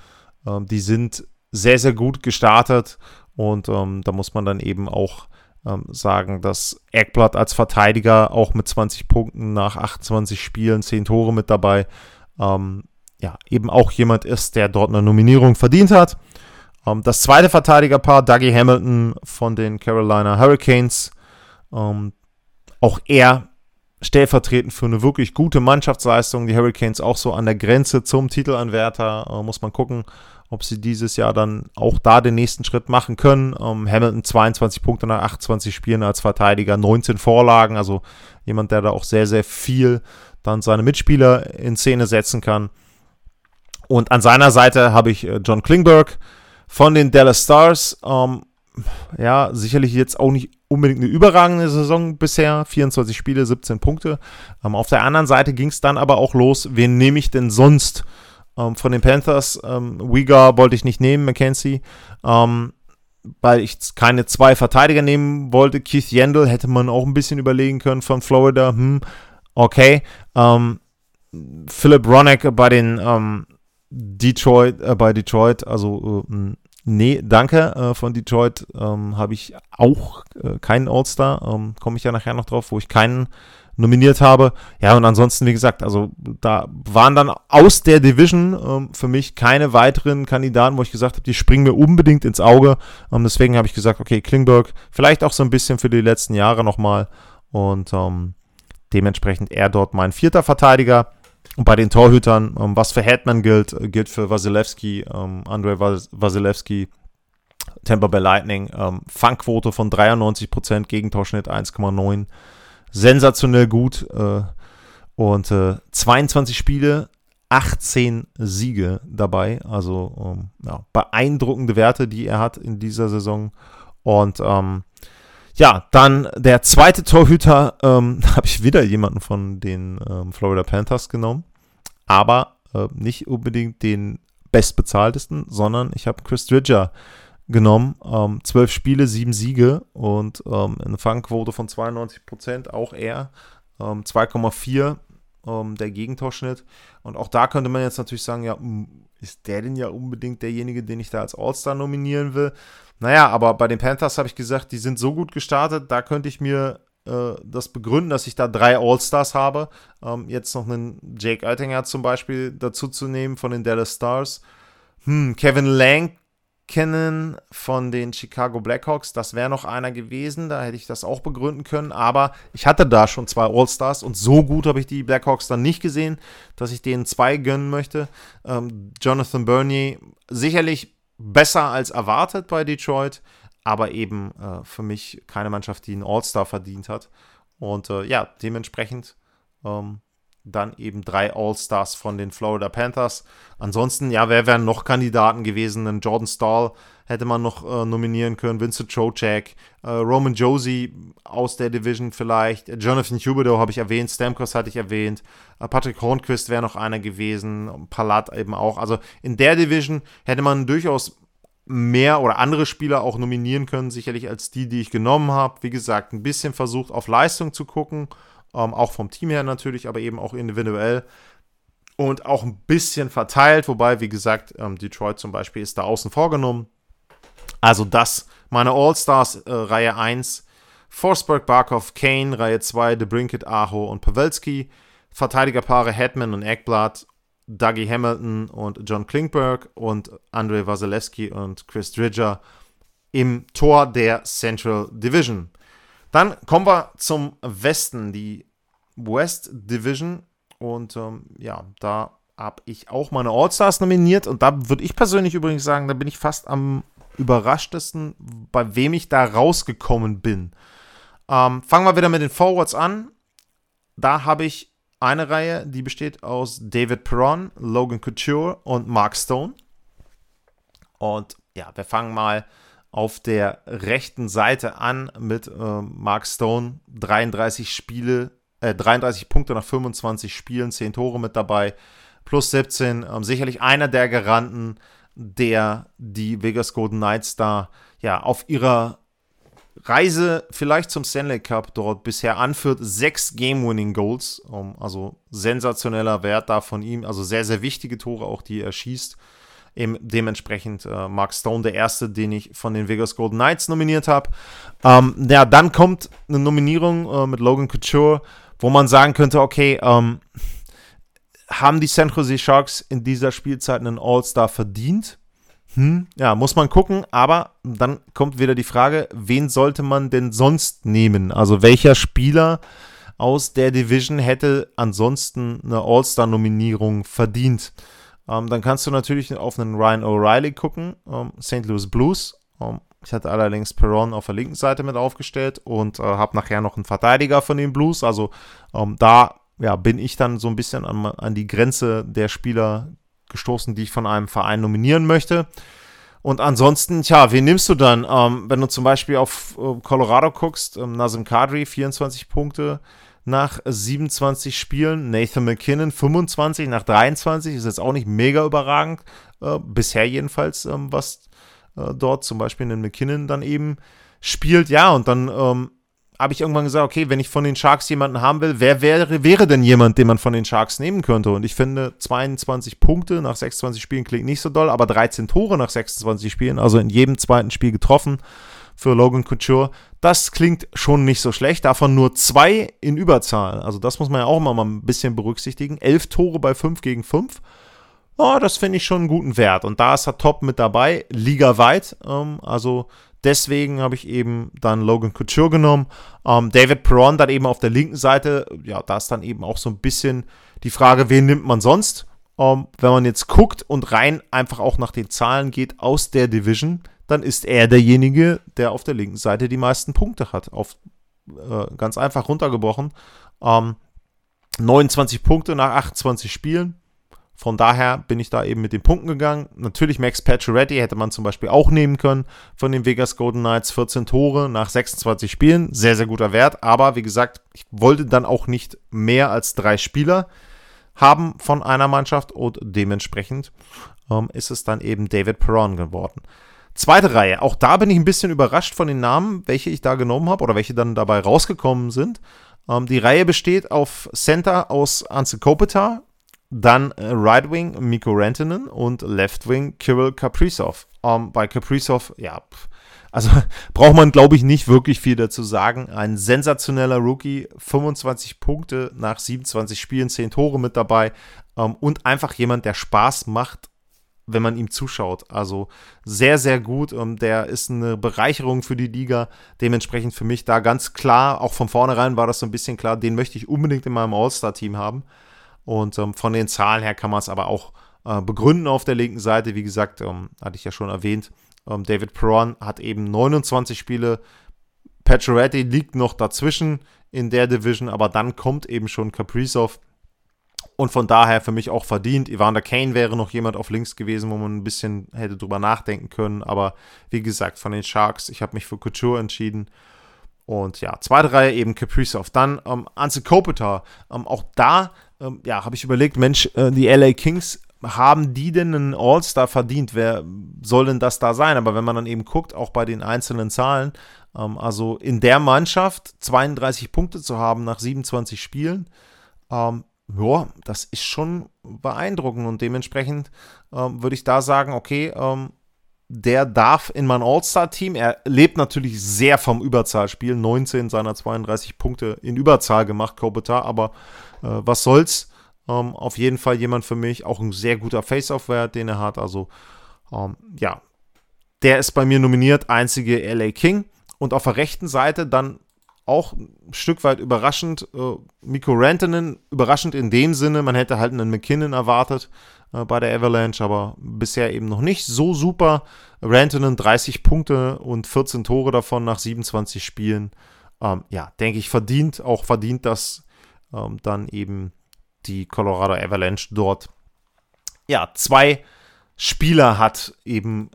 Ähm, die sind sehr, sehr gut gestartet und ähm, da muss man dann eben auch ähm, sagen, dass Eckblatt als Verteidiger auch mit 20 Punkten nach 28 Spielen, 10 Tore mit dabei, ähm, ja, eben auch jemand ist, der dort eine Nominierung verdient hat. Das zweite Verteidigerpaar, Dougie Hamilton von den Carolina Hurricanes, auch er stellvertretend für eine wirklich gute Mannschaftsleistung. Die Hurricanes auch so an der Grenze zum Titelanwärter. Äh, muss man gucken, ob sie dieses Jahr dann auch da den nächsten Schritt machen können. Ähm, Hamilton 22 Punkte nach 28 Spielen als Verteidiger, 19 Vorlagen, also jemand, der da auch sehr, sehr viel dann seine Mitspieler in Szene setzen kann. Und an seiner Seite habe ich äh, John Klingberg von den Dallas Stars. Ähm, ja, sicherlich jetzt auch nicht unbedingt eine überragende Saison bisher. 24 Spiele, 17 Punkte. Ähm, auf der anderen Seite ging es dann aber auch los. Wen nehme ich denn sonst? Ähm, von den Panthers, ähm, Uyghur wollte ich nicht nehmen, McKenzie, ähm, weil ich keine zwei Verteidiger nehmen wollte. Keith Yandel hätte man auch ein bisschen überlegen können von Florida. Hm, okay. Ähm, Philip Ronek bei den ähm, Detroit, äh, bei Detroit, also äh, nee, danke. Äh, von Detroit ähm, habe ich auch äh, keinen All-Star. Ähm, Komme ich ja nachher noch drauf, wo ich keinen nominiert habe. Ja, und ansonsten, wie gesagt, also da waren dann aus der Division ähm, für mich keine weiteren Kandidaten, wo ich gesagt habe, die springen mir unbedingt ins Auge. Ähm, deswegen habe ich gesagt, okay, Klingberg, vielleicht auch so ein bisschen für die letzten Jahre nochmal. Und ähm, dementsprechend er dort mein vierter Verteidiger. Und bei den Torhütern, ähm, was für Hetman gilt, gilt für Wasilewski, ähm, Andrei Wasilewski, Tampa Bay Lightning, ähm, Fangquote von 93%, Gegentorschnitt 1,9 sensationell gut. Äh, und äh, 22 Spiele, 18 Siege dabei. Also ähm, ja, beeindruckende Werte, die er hat in dieser Saison. Und ähm, ja, dann der zweite Torhüter, ähm, habe ich wieder jemanden von den ähm, Florida Panthers genommen. Aber äh, nicht unbedingt den bestbezahltesten, sondern ich habe Chris Dridger genommen. Ähm, 12 Spiele, 7 Siege und ähm, eine Fangquote von 92 Prozent, auch er. Ähm, 2,4 ähm, der Gegentorschnitt. Und auch da könnte man jetzt natürlich sagen, ja, ist der denn ja unbedingt derjenige, den ich da als All-Star nominieren will? Naja, aber bei den Panthers habe ich gesagt, die sind so gut gestartet, da könnte ich mir äh, das begründen, dass ich da drei All-Stars habe. Ähm, jetzt noch einen Jake Oettinger zum Beispiel dazu zu nehmen von den Dallas Stars. Hm, Kevin Lang kennen von den Chicago Blackhawks. Das wäre noch einer gewesen, da hätte ich das auch begründen können. Aber ich hatte da schon zwei All-Stars und so gut habe ich die Blackhawks dann nicht gesehen, dass ich denen zwei gönnen möchte. Ähm, Jonathan Bernier sicherlich besser als erwartet bei Detroit, aber eben äh, für mich keine Mannschaft, die einen All-Star verdient hat. Und äh, ja, dementsprechend ähm, dann eben drei All-Stars von den Florida Panthers. Ansonsten, ja, wer wären noch Kandidaten gewesen? Ein Jordan Stahl hätte man noch äh, nominieren können, Vincent Trocek, äh, Roman Josie aus der Division vielleicht, Jonathan Huberdeau habe ich erwähnt, Stamkos hatte ich erwähnt, äh, Patrick Hornquist wäre noch einer gewesen, Palat eben auch. Also in der Division hätte man durchaus mehr oder andere Spieler auch nominieren können, sicherlich als die, die ich genommen habe. Wie gesagt, ein bisschen versucht auf Leistung zu gucken ähm, auch vom Team her natürlich, aber eben auch individuell. Und auch ein bisschen verteilt, wobei, wie gesagt, ähm, Detroit zum Beispiel ist da außen vorgenommen. Also das, meine All-Stars, äh, Reihe 1, Forsberg, Barkov, Kane, Reihe 2, DeBrinket, Aho und Pavelski. Verteidigerpaare Hetman und Eckblatt, Dougie Hamilton und John Klingberg und Andrei Wasilewski und Chris Dridger im Tor der Central Division. Dann kommen wir zum Westen, die West Division. Und ähm, ja, da habe ich auch meine All-Stars nominiert. Und da würde ich persönlich übrigens sagen, da bin ich fast am überraschtesten, bei wem ich da rausgekommen bin. Ähm, fangen wir wieder mit den Forwards an. Da habe ich eine Reihe, die besteht aus David Perron, Logan Couture und Mark Stone. Und ja, wir fangen mal auf der rechten Seite an mit äh, Mark Stone. 33 Spiele, äh, 33 Punkte nach 25 Spielen, 10 Tore mit dabei, plus 17. Ähm, sicherlich einer der Garanten der die Vegas Golden Knights da ja auf ihrer Reise vielleicht zum Stanley Cup dort bisher anführt. Sechs Game-Winning-Goals, also sensationeller Wert da von ihm, also sehr, sehr wichtige Tore auch, die er schießt. Eben dementsprechend äh, Mark Stone der erste, den ich von den Vegas Golden Knights nominiert habe. Ähm, ja, dann kommt eine Nominierung äh, mit Logan Couture, wo man sagen könnte, okay, ähm, haben die San Jose Sharks in dieser Spielzeit einen All-Star verdient? Hm, ja, muss man gucken, aber dann kommt wieder die Frage, wen sollte man denn sonst nehmen? Also welcher Spieler aus der Division hätte ansonsten eine All-Star-Nominierung verdient? Ähm, dann kannst du natürlich auf einen Ryan O'Reilly gucken, ähm, St. Louis Blues. Ähm, ich hatte allerdings Perron auf der linken Seite mit aufgestellt und äh, habe nachher noch einen Verteidiger von den Blues. Also ähm, da ja, bin ich dann so ein bisschen an, an die Grenze der Spieler gestoßen, die ich von einem Verein nominieren möchte. Und ansonsten, tja, wen nimmst du dann? Ähm, wenn du zum Beispiel auf äh, Colorado guckst, ähm, Nazem Kadri 24 Punkte nach 27 Spielen, Nathan McKinnon 25 nach 23, ist jetzt auch nicht mega überragend, äh, bisher jedenfalls, ähm, was äh, dort zum Beispiel in McKinnon dann eben spielt. Ja, und dann ähm, habe ich irgendwann gesagt, okay, wenn ich von den Sharks jemanden haben will, wer wäre, wäre denn jemand, den man von den Sharks nehmen könnte? Und ich finde, 22 Punkte nach 26 Spielen klingt nicht so doll, aber 13 Tore nach 26 Spielen, also in jedem zweiten Spiel getroffen für Logan Couture, das klingt schon nicht so schlecht. Davon nur zwei in Überzahl. Also das muss man ja auch mal ein bisschen berücksichtigen. Elf Tore bei 5 gegen 5. Oh, das finde ich schon einen guten Wert. Und da ist er top mit dabei, ligaweit. Ähm, also Deswegen habe ich eben dann Logan Couture genommen. Ähm, David Perron dann eben auf der linken Seite. Ja, da ist dann eben auch so ein bisschen die Frage, wen nimmt man sonst? Ähm, wenn man jetzt guckt und rein einfach auch nach den Zahlen geht aus der Division, dann ist er derjenige, der auf der linken Seite die meisten Punkte hat. Auf, äh, ganz einfach runtergebrochen. Ähm, 29 Punkte nach 28 Spielen. Von daher bin ich da eben mit den Punkten gegangen. Natürlich Max Pacioretty hätte man zum Beispiel auch nehmen können von den Vegas Golden Knights. 14 Tore nach 26 Spielen. Sehr, sehr guter Wert. Aber wie gesagt, ich wollte dann auch nicht mehr als drei Spieler haben von einer Mannschaft und dementsprechend ähm, ist es dann eben David Perron geworden. Zweite Reihe, auch da bin ich ein bisschen überrascht von den Namen, welche ich da genommen habe oder welche dann dabei rausgekommen sind. Ähm, die Reihe besteht auf Center aus Anze Kopitar, dann äh, Right Wing Miko Rantanen und Left Wing Kirill Kaprizov. Um, bei Kaprizov, ja, also braucht man, glaube ich, nicht wirklich viel dazu sagen. Ein sensationeller Rookie, 25 Punkte nach 27 Spielen, 10 Tore mit dabei um, und einfach jemand, der Spaß macht, wenn man ihm zuschaut. Also sehr, sehr gut. Um, der ist eine Bereicherung für die Liga. Dementsprechend für mich da ganz klar, auch von vornherein war das so ein bisschen klar, den möchte ich unbedingt in meinem All-Star-Team haben. Und ähm, von den Zahlen her kann man es aber auch äh, begründen auf der linken Seite. Wie gesagt, ähm, hatte ich ja schon erwähnt, ähm, David Perron hat eben 29 Spiele. Pacioretty liegt noch dazwischen in der Division, aber dann kommt eben schon Kaprizov. Und von daher für mich auch verdient. Evander Kane wäre noch jemand auf links gewesen, wo man ein bisschen hätte drüber nachdenken können. Aber wie gesagt, von den Sharks, ich habe mich für Couture entschieden. Und ja, zweite Reihe eben Kaprizov. Dann ähm, Anze Kopitar. Ähm, auch da ähm, ja, habe ich überlegt, Mensch, äh, die LA Kings, haben die denn einen All-Star verdient? Wer soll denn das da sein? Aber wenn man dann eben guckt, auch bei den einzelnen Zahlen, ähm, also in der Mannschaft 32 Punkte zu haben nach 27 Spielen, ähm, ja, das ist schon beeindruckend und dementsprechend ähm, würde ich da sagen, okay, ähm, der darf in mein All-Star-Team. Er lebt natürlich sehr vom Überzahlspiel. 19 seiner 32 Punkte in Überzahl gemacht, Kopitar, aber äh, was soll's. Ähm, auf jeden Fall jemand für mich, auch ein sehr guter Face-Off-Wert, den er hat. Also, ähm, ja, der ist bei mir nominiert, einzige LA King. Und auf der rechten Seite dann auch ein Stück weit überraschend, äh, Miko Rantanen, überraschend in dem Sinne, man hätte halt einen McKinnon erwartet äh, bei der Avalanche, aber bisher eben noch nicht so super. Rantanen 30 Punkte und 14 Tore davon nach 27 Spielen. Ähm, ja, denke ich, verdient, auch verdient, dass ähm, dann eben die Colorado Avalanche dort ja zwei Spieler hat eben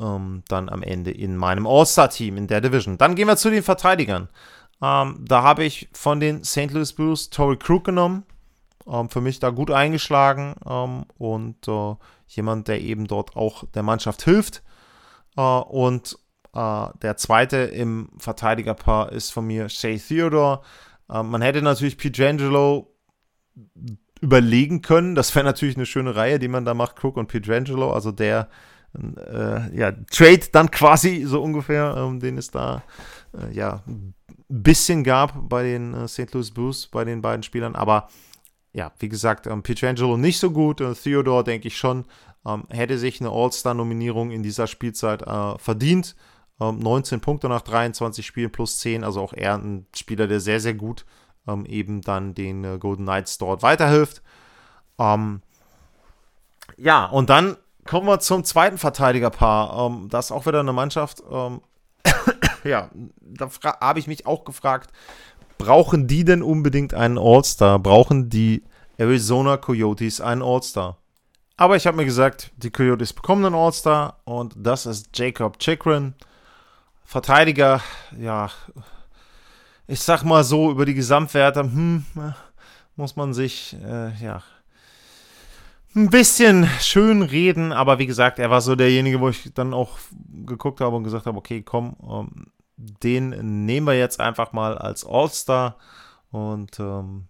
ähm, dann am Ende in meinem All-Star-Team in der Division. Dann gehen wir zu den Verteidigern. Ähm, da habe ich von den St. Louis Blues Tory Krug genommen. Ähm, für mich da gut eingeschlagen ähm, und äh, jemand, der eben dort auch der Mannschaft hilft. Äh, und äh, der zweite im Verteidigerpaar ist von mir Shea Theodore. Äh, man hätte natürlich Pietrangelo überlegen können. Das wäre natürlich eine schöne Reihe, die man da macht, Cook und Pietrangelo. Also der äh, ja, Trade dann quasi so ungefähr, ähm, den es da äh, ja ein bisschen gab bei den St. Louis Blues, bei den beiden Spielern. Aber ja, wie gesagt, ähm, Pietrangelo nicht so gut. Äh, Theodore denke ich schon, ähm, hätte sich eine All-Star-Nominierung in dieser Spielzeit äh, verdient. 19 ähm, Punkte nach 23 Spielen plus 10, also auch er ein Spieler, der sehr, sehr gut ähm, eben dann den äh, Golden Knights dort weiterhilft. Ähm, ja, und dann kommen wir zum zweiten Verteidigerpaar. Ähm, das ist auch wieder eine Mannschaft. Ähm, ja, da habe ich mich auch gefragt, brauchen die denn unbedingt einen All-Star? Brauchen die Arizona Coyotes einen All-Star? Aber ich habe mir gesagt, die Coyotes bekommen einen All-Star und das ist Jacob Chikrin. Verteidiger, ja, ich sag mal so, über die Gesamtwerte, hm, muss man sich, äh, ja, ein bisschen schön reden, aber wie gesagt, er war so derjenige, wo ich dann auch geguckt habe und gesagt habe, okay, komm, ähm, den nehmen wir jetzt einfach mal als All-Star und ähm,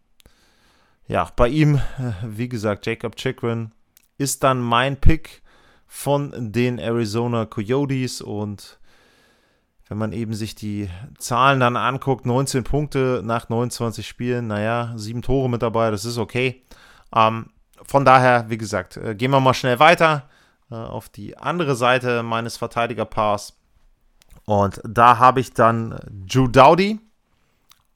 ja, bei ihm, äh, wie gesagt, Jacob Chikrin ist dann mein Pick von den Arizona Coyotes und wenn man eben sich die Zahlen dann anguckt, 19 Punkte nach 29 Spielen, naja, sieben Tore mit dabei, das ist okay. Ähm, von daher, wie gesagt, äh, gehen wir mal schnell weiter äh, auf die andere Seite meines Verteidigerpaars. Und da habe ich dann Drew Dowdy.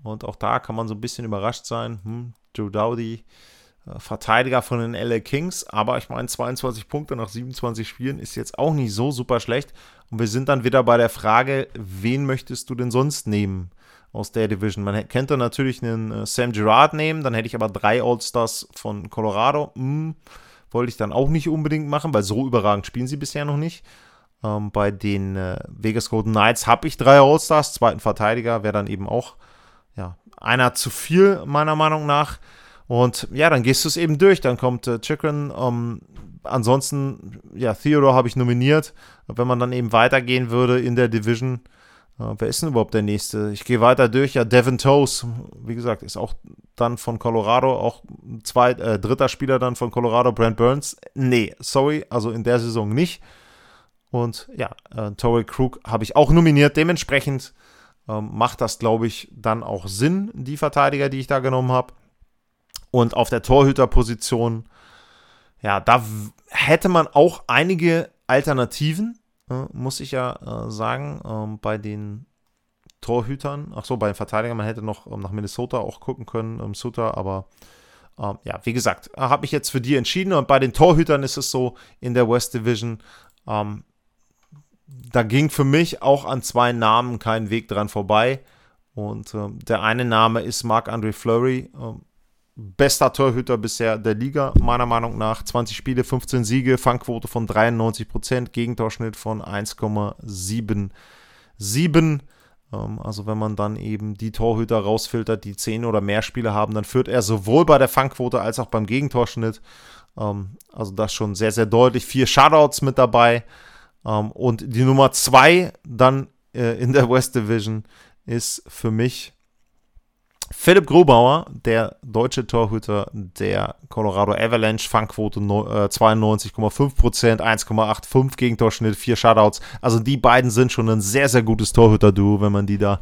Und auch da kann man so ein bisschen überrascht sein. Hm, Drew Dowdy, äh, Verteidiger von den LA Kings. Aber ich meine, 22 Punkte nach 27 Spielen ist jetzt auch nicht so super schlecht. Und wir sind dann wieder bei der Frage, wen möchtest du denn sonst nehmen? aus der Division. Man kennt da natürlich einen äh, Sam Gerard nehmen, dann hätte ich aber drei All-Stars von Colorado. Hm, wollte ich dann auch nicht unbedingt machen, weil so überragend spielen sie bisher noch nicht. Ähm, bei den äh, Vegas Golden Knights habe ich drei All-Stars, zweiten Verteidiger wäre dann eben auch einer zu viel, meiner Meinung nach. Und ja, dann gehst du es eben durch. Dann kommt äh, Chikrin. Ähm, ansonsten, ja, Theodore habe ich nominiert. Wenn man dann eben weitergehen würde in der Division, äh, wer ist denn überhaupt der nächste? Ich gehe weiter durch. Ja, Devin Toes, wie gesagt, ist auch dann von Colorado, auch zweit, äh, dritter Spieler dann von Colorado, Brent Burns. Nee, sorry, also in der Saison nicht. Und ja, äh, Torrey Krug habe ich auch nominiert. Dementsprechend ähm, macht das, glaube ich, dann auch Sinn, die Verteidiger, die ich da genommen habe. Und auf der Torhüterposition, ja, da hätte man auch einige Alternativen äh, muss ich ja äh, sagen, ähm, bei den Torhütern, ach so, bei den Verteidigern, man hätte noch ähm, nach Minnesota auch gucken können, ähm, Suter, aber ähm, ja, wie gesagt, äh, habe ich jetzt für die entschieden und bei den Torhütern ist es so in der West Division, ähm, da ging für mich auch an zwei Namen kein Weg dran vorbei. Und ähm, der eine Name ist Marc-André Fleury, ähm, bester Torhüter bisher der Liga, meiner Meinung nach. 20 Spiele, 15 Siege, Fangquote von 93 Prozent, Gegentorschnitt von 1,77. Ähm, also wenn man dann eben die Torhüter rausfiltert, die 10 oder mehr Spiele haben, dann führt er sowohl bei der Fangquote als auch beim Gegentorschnitt. Ähm, also das schon sehr, sehr deutlich. Vier Shutouts mit dabei. Ähm, und die Nummer 2 dann äh, in der West Division ist für mich Philipp Grubauer, der deutsche Torhüter der Colorado Avalanche, Fangquote 92,5%, 1,85 Gegentorschnitt, 4 Shutouts. Also die beiden sind schon ein sehr, sehr gutes Torhüter-Duo, wenn man die da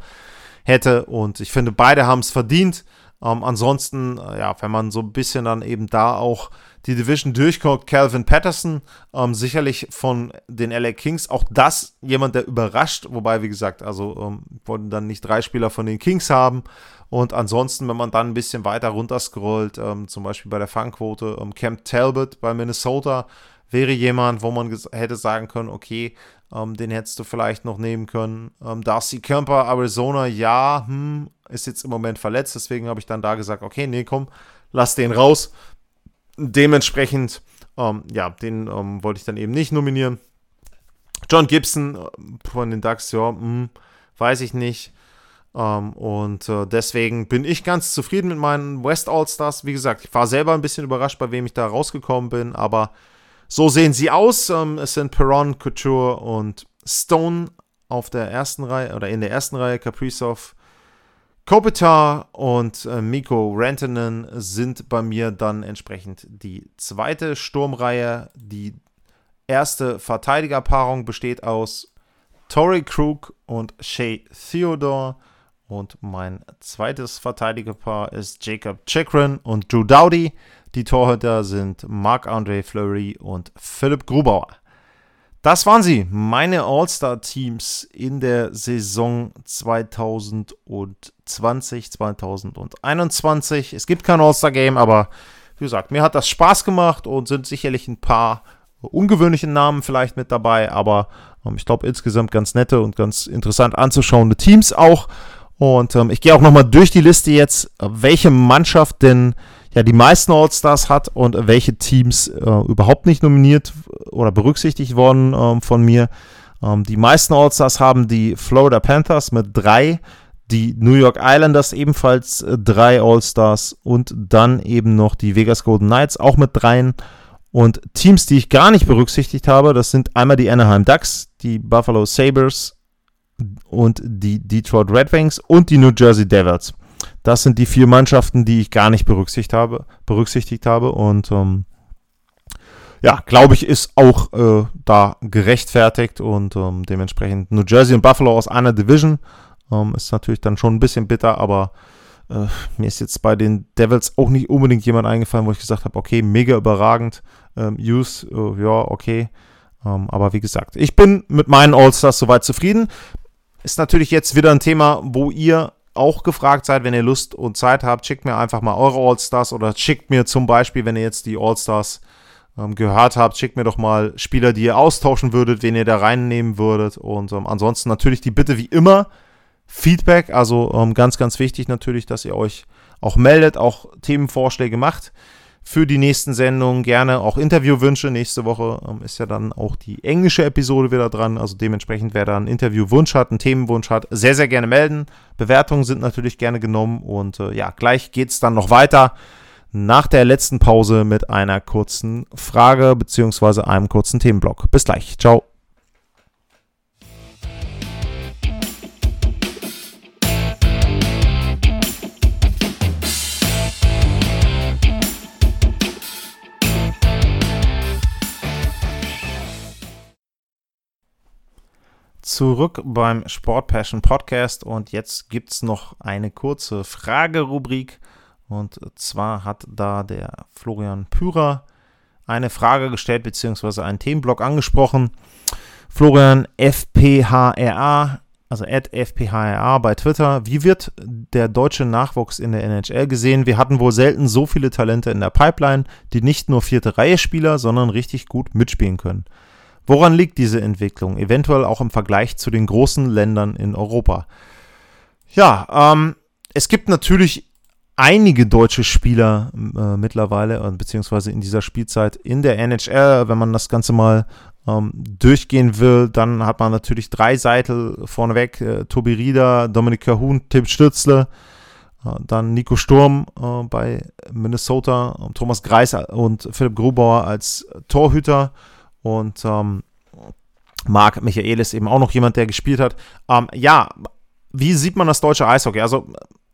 hätte. Und ich finde, beide haben es verdient. Ähm, ansonsten, äh, ja, wenn man so ein bisschen dann eben da auch die Division durchguckt, Calvin Patterson, ähm, sicherlich von den LA Kings, auch das jemand, der überrascht, wobei, wie gesagt, also ähm, wollten dann nicht drei Spieler von den Kings haben. Und ansonsten, wenn man dann ein bisschen weiter runterscrollt, ähm, zum Beispiel bei der Fangquote, ähm, Camp Talbot bei Minnesota wäre jemand, wo man hätte sagen können, okay, ähm, den hättest du vielleicht noch nehmen können. Ähm, Darcy Kemper, Arizona, ja, hm, ist jetzt im Moment verletzt, deswegen habe ich dann da gesagt, okay, nee, komm, lass den raus. Dementsprechend, ähm, ja, den ähm, wollte ich dann eben nicht nominieren. John Gibson äh, von den Ducks, ja, hm, weiß ich nicht. Ähm, und äh, deswegen bin ich ganz zufrieden mit meinen West All-Stars. Wie gesagt, ich war selber ein bisschen überrascht, bei wem ich da rausgekommen bin, aber so sehen sie aus. Ähm, es sind Perron, Couture und Stone auf der ersten Reihe oder in der ersten Reihe. Kaprizov, Kopitar und äh, Miko Rantanen sind bei mir dann entsprechend die zweite Sturmreihe. Die erste Verteidigerpaarung besteht aus Tory Krug und Shay Theodore. Und mein zweites Verteidigerpaar ist Jacob Chikrin und Drew Dowdy. Die Torhüter sind Marc-André Fleury und Philipp Grubauer. Das waren sie, meine All-Star-Teams in der Saison 2020, 2021. Es gibt kein All-Star-Game, aber wie gesagt, mir hat das Spaß gemacht und sind sicherlich ein paar ungewöhnliche Namen vielleicht mit dabei, aber ähm, ich glaube insgesamt ganz nette und ganz interessant anzuschauende Teams auch. Und ähm, ich gehe auch nochmal durch die Liste jetzt, welche Mannschaft denn ja die meisten All-Stars hat und welche Teams äh, überhaupt nicht nominiert oder berücksichtigt worden ähm, von mir. Ähm, die meisten All-Stars haben die Florida Panthers mit drei, die New York Islanders ebenfalls äh, drei All-Stars und dann eben noch die Vegas Golden Knights auch mit dreien. Und Teams, die ich gar nicht berücksichtigt habe, das sind einmal die Anaheim Ducks, die Buffalo Sabres, und die Detroit Red Wings und die New Jersey Devils. Das sind die vier Mannschaften, die ich gar nicht berücksichtigt habe. Berücksichtigt habe. Und ähm, ja, glaube ich, ist auch äh, da gerechtfertigt und ähm, dementsprechend New Jersey und Buffalo aus einer Division. Ähm, ist natürlich dann schon ein bisschen bitter, aber äh, mir ist jetzt bei den Devils auch nicht unbedingt jemand eingefallen, wo ich gesagt habe, okay, mega überragend. Ähm, Use, äh, ja, okay. Ähm, aber wie gesagt, ich bin mit meinen All-Stars soweit zufrieden. Ist natürlich jetzt wieder ein Thema, wo ihr auch gefragt seid, wenn ihr Lust und Zeit habt, schickt mir einfach mal eure All-Stars oder schickt mir zum Beispiel, wenn ihr jetzt die All-Stars ähm, gehört habt, schickt mir doch mal Spieler, die ihr austauschen würdet, wen ihr da reinnehmen würdet. Und ähm, ansonsten natürlich die Bitte wie immer Feedback, also ähm, ganz, ganz wichtig natürlich, dass ihr euch auch meldet, auch Themenvorschläge macht für die nächsten Sendungen. Gerne auch Interviewwünsche. Nächste Woche ähm, ist ja dann auch die englische Episode wieder dran. Also dementsprechend, wer da einen Interviewwunsch hat, einen Themenwunsch hat, sehr, sehr gerne melden. Bewertungen sind natürlich gerne genommen. Und äh, ja, gleich geht es dann noch weiter nach der letzten Pause mit einer kurzen Frage bzw. einem kurzen Themenblock. Bis gleich. Ciao. Zurück beim Sport Passion Podcast und jetzt gibt es noch eine kurze Fragerubrik. Und zwar hat da der Florian Pürer eine Frage gestellt, beziehungsweise einen Themenblock angesprochen. Florian FPHRA, also at FPHRA bei Twitter. Wie wird der deutsche Nachwuchs in der NHL gesehen? Wir hatten wohl selten so viele Talente in der Pipeline, die nicht nur vierte Reihe Spieler, sondern richtig gut mitspielen können. Woran liegt diese Entwicklung? Eventuell auch im Vergleich zu den großen Ländern in Europa. Ja, ähm, es gibt natürlich einige deutsche Spieler äh, mittlerweile, äh, beziehungsweise in dieser Spielzeit in der NHL. Wenn man das Ganze mal ähm, durchgehen will, dann hat man natürlich drei Seiten vorneweg. Äh, Tobi Rieder, Dominik Cahun, Tim Stützle, äh, dann Nico Sturm äh, bei Minnesota, Thomas Greis und Philipp Grubauer als Torhüter. Und ähm, Marc Michaelis eben auch noch jemand, der gespielt hat. Ähm, ja, wie sieht man das deutsche Eishockey? Also,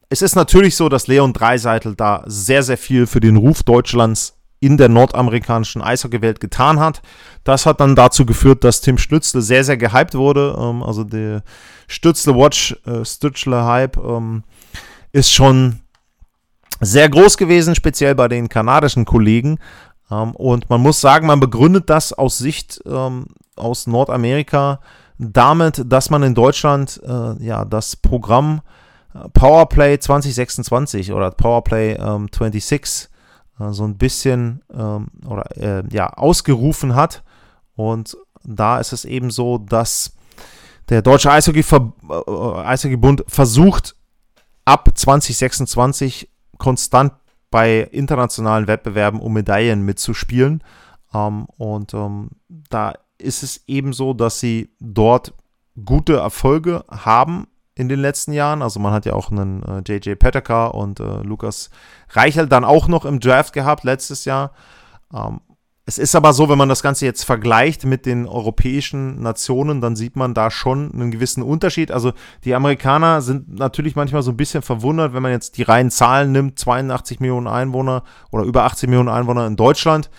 es ist natürlich so, dass Leon Dreiseitel da sehr, sehr viel für den Ruf Deutschlands in der nordamerikanischen Eishockeywelt getan hat. Das hat dann dazu geführt, dass Tim Stützle sehr, sehr gehypt wurde. Ähm, also der Stützle Watch, äh, Stützle Hype ähm, ist schon sehr groß gewesen, speziell bei den kanadischen Kollegen. Ähm, und man muss sagen, man begründet das aus Sicht ähm, aus Nordamerika damit, dass man in Deutschland äh, ja das Programm äh, Powerplay 2026 oder Powerplay ähm, 26 äh, so ein bisschen ähm, oder äh, ja ausgerufen hat. Und da ist es eben so, dass der Deutsche Eishockey-Bund äh, Eishockey versucht, ab 2026 konstant bei internationalen Wettbewerben um Medaillen mitzuspielen. Ähm, und ähm, da ist es eben so, dass sie dort gute Erfolge haben in den letzten Jahren. Also man hat ja auch einen äh, JJ Petterka und äh, Lukas Reichel dann auch noch im Draft gehabt letztes Jahr. Ähm, es ist aber so, wenn man das Ganze jetzt vergleicht mit den europäischen Nationen, dann sieht man da schon einen gewissen Unterschied. Also die Amerikaner sind natürlich manchmal so ein bisschen verwundert, wenn man jetzt die reinen Zahlen nimmt, 82 Millionen Einwohner oder über 80 Millionen Einwohner in Deutschland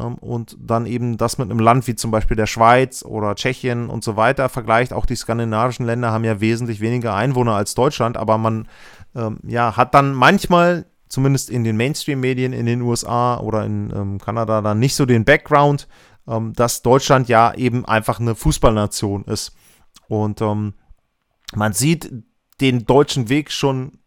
ähm, und dann eben das mit einem Land wie zum Beispiel der Schweiz oder Tschechien und so weiter vergleicht. Auch die skandinavischen Länder haben ja wesentlich weniger Einwohner als Deutschland, aber man ähm, ja, hat dann manchmal zumindest in den Mainstream-Medien in den USA oder in ähm, Kanada dann nicht so den Background, ähm, dass Deutschland ja eben einfach eine Fußballnation ist. Und ähm, man sieht den deutschen Weg schon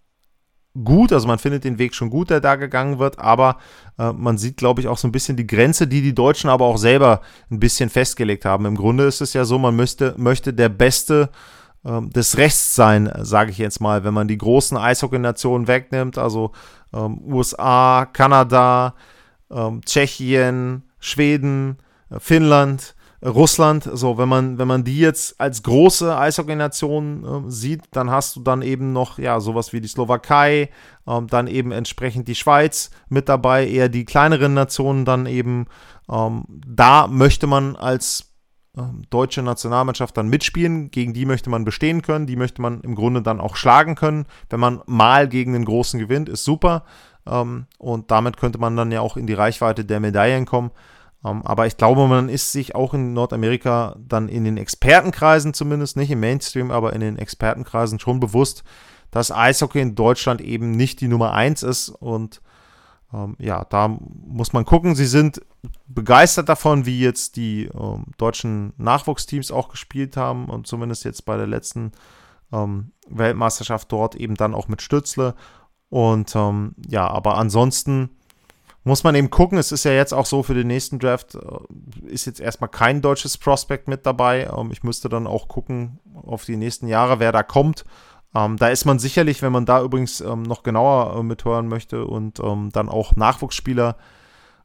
gut, also man findet den Weg schon gut, der da gegangen wird, aber äh, man sieht, glaube ich, auch so ein bisschen die Grenze, die die Deutschen aber auch selber ein bisschen festgelegt haben. Im Grunde ist es ja so, man müsste, möchte der beste ähm, des Rechts sein, sage ich jetzt mal, wenn man die großen Eishockey-Nationen wegnimmt, also ähm, USA, Kanada, ähm, Tschechien, Schweden, äh, Finnland, äh, Russland, so, wenn man, wenn man die jetzt als große Eishockey-Nation äh, sieht, dann hast du dann eben noch, ja, sowas wie die Slowakei, ähm, dann eben entsprechend die Schweiz mit dabei, eher die kleineren Nationen dann eben, ähm, da möchte man als deutsche Nationalmannschaft dann mitspielen. Gegen die möchte man bestehen können. Die möchte man im Grunde dann auch schlagen können. Wenn man mal gegen den Großen gewinnt, ist super. Ähm, und damit könnte man dann ja auch in die Reichweite der Medaillen kommen. Ähm, aber ich glaube, man ist sich auch in Nordamerika dann in den Expertenkreisen zumindest, nicht im Mainstream, aber in den Expertenkreisen schon bewusst, dass Eishockey in Deutschland eben nicht die Nummer eins ist und ähm, ja, da muss man gucken. Sie sind begeistert davon, wie jetzt die ähm, deutschen Nachwuchsteams auch gespielt haben und zumindest jetzt bei der letzten ähm, Weltmeisterschaft dort eben dann auch mit Stützle. Und ähm, ja, aber ansonsten muss man eben gucken. Es ist ja jetzt auch so für den nächsten Draft, äh, ist jetzt erstmal kein deutsches Prospect mit dabei. Ähm, ich müsste dann auch gucken auf die nächsten Jahre, wer da kommt. Ähm, da ist man sicherlich, wenn man da übrigens ähm, noch genauer äh, mithören möchte und ähm, dann auch Nachwuchsspieler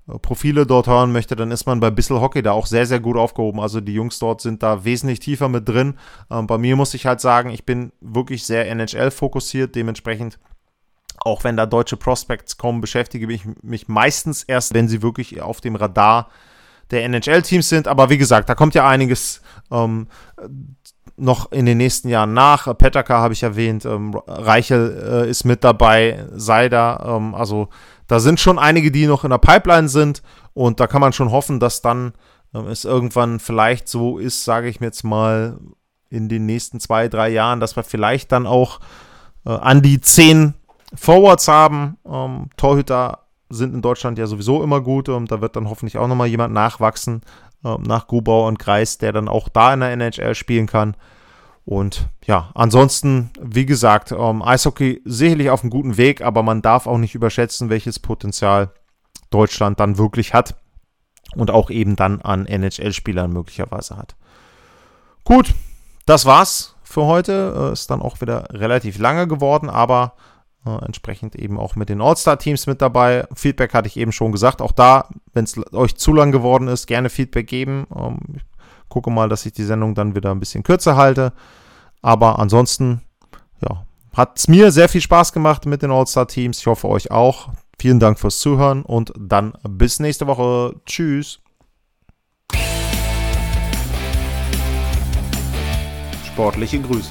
äh, Profile dort hören möchte, dann ist man bei Bissel Hockey da auch sehr, sehr gut aufgehoben. Also die Jungs dort sind da wesentlich tiefer mit drin. Ähm, bei mir muss ich halt sagen, ich bin wirklich sehr NHL fokussiert, dementsprechend auch wenn da deutsche Prospects kommen, beschäftige ich mich meistens erst, wenn sie wirklich auf dem Radar der NHL-Teams sind. Aber wie gesagt, da kommt ja einiges ähm, noch in den nächsten Jahren nach. Petaka habe ich erwähnt, ähm, Reichel äh, ist mit dabei, Seider. Ähm, also da sind schon einige, die noch in der Pipeline sind und da kann man schon hoffen, dass dann ähm, es irgendwann vielleicht so ist, sage ich mir jetzt mal, in den nächsten zwei, drei Jahren, dass wir vielleicht dann auch äh, an die zehn Forwards haben. Ähm, Torhüter sind in Deutschland ja sowieso immer gut und da wird dann hoffentlich auch nochmal jemand nachwachsen äh, nach Gubau und Kreis, der dann auch da in der NHL spielen kann. Und ja, ansonsten, wie gesagt, ähm, Eishockey sicherlich auf einem guten Weg, aber man darf auch nicht überschätzen, welches Potenzial Deutschland dann wirklich hat und auch eben dann an NHL-Spielern möglicherweise hat. Gut, das war's für heute. Äh, ist dann auch wieder relativ lange geworden, aber entsprechend eben auch mit den All-Star-Teams mit dabei. Feedback hatte ich eben schon gesagt. Auch da, wenn es euch zu lang geworden ist, gerne Feedback geben. Ähm, ich gucke mal, dass ich die Sendung dann wieder ein bisschen kürzer halte. Aber ansonsten, ja, hat es mir sehr viel Spaß gemacht mit den All-Star-Teams. Ich hoffe euch auch. Vielen Dank fürs Zuhören und dann bis nächste Woche. Tschüss. Sportliche Grüße.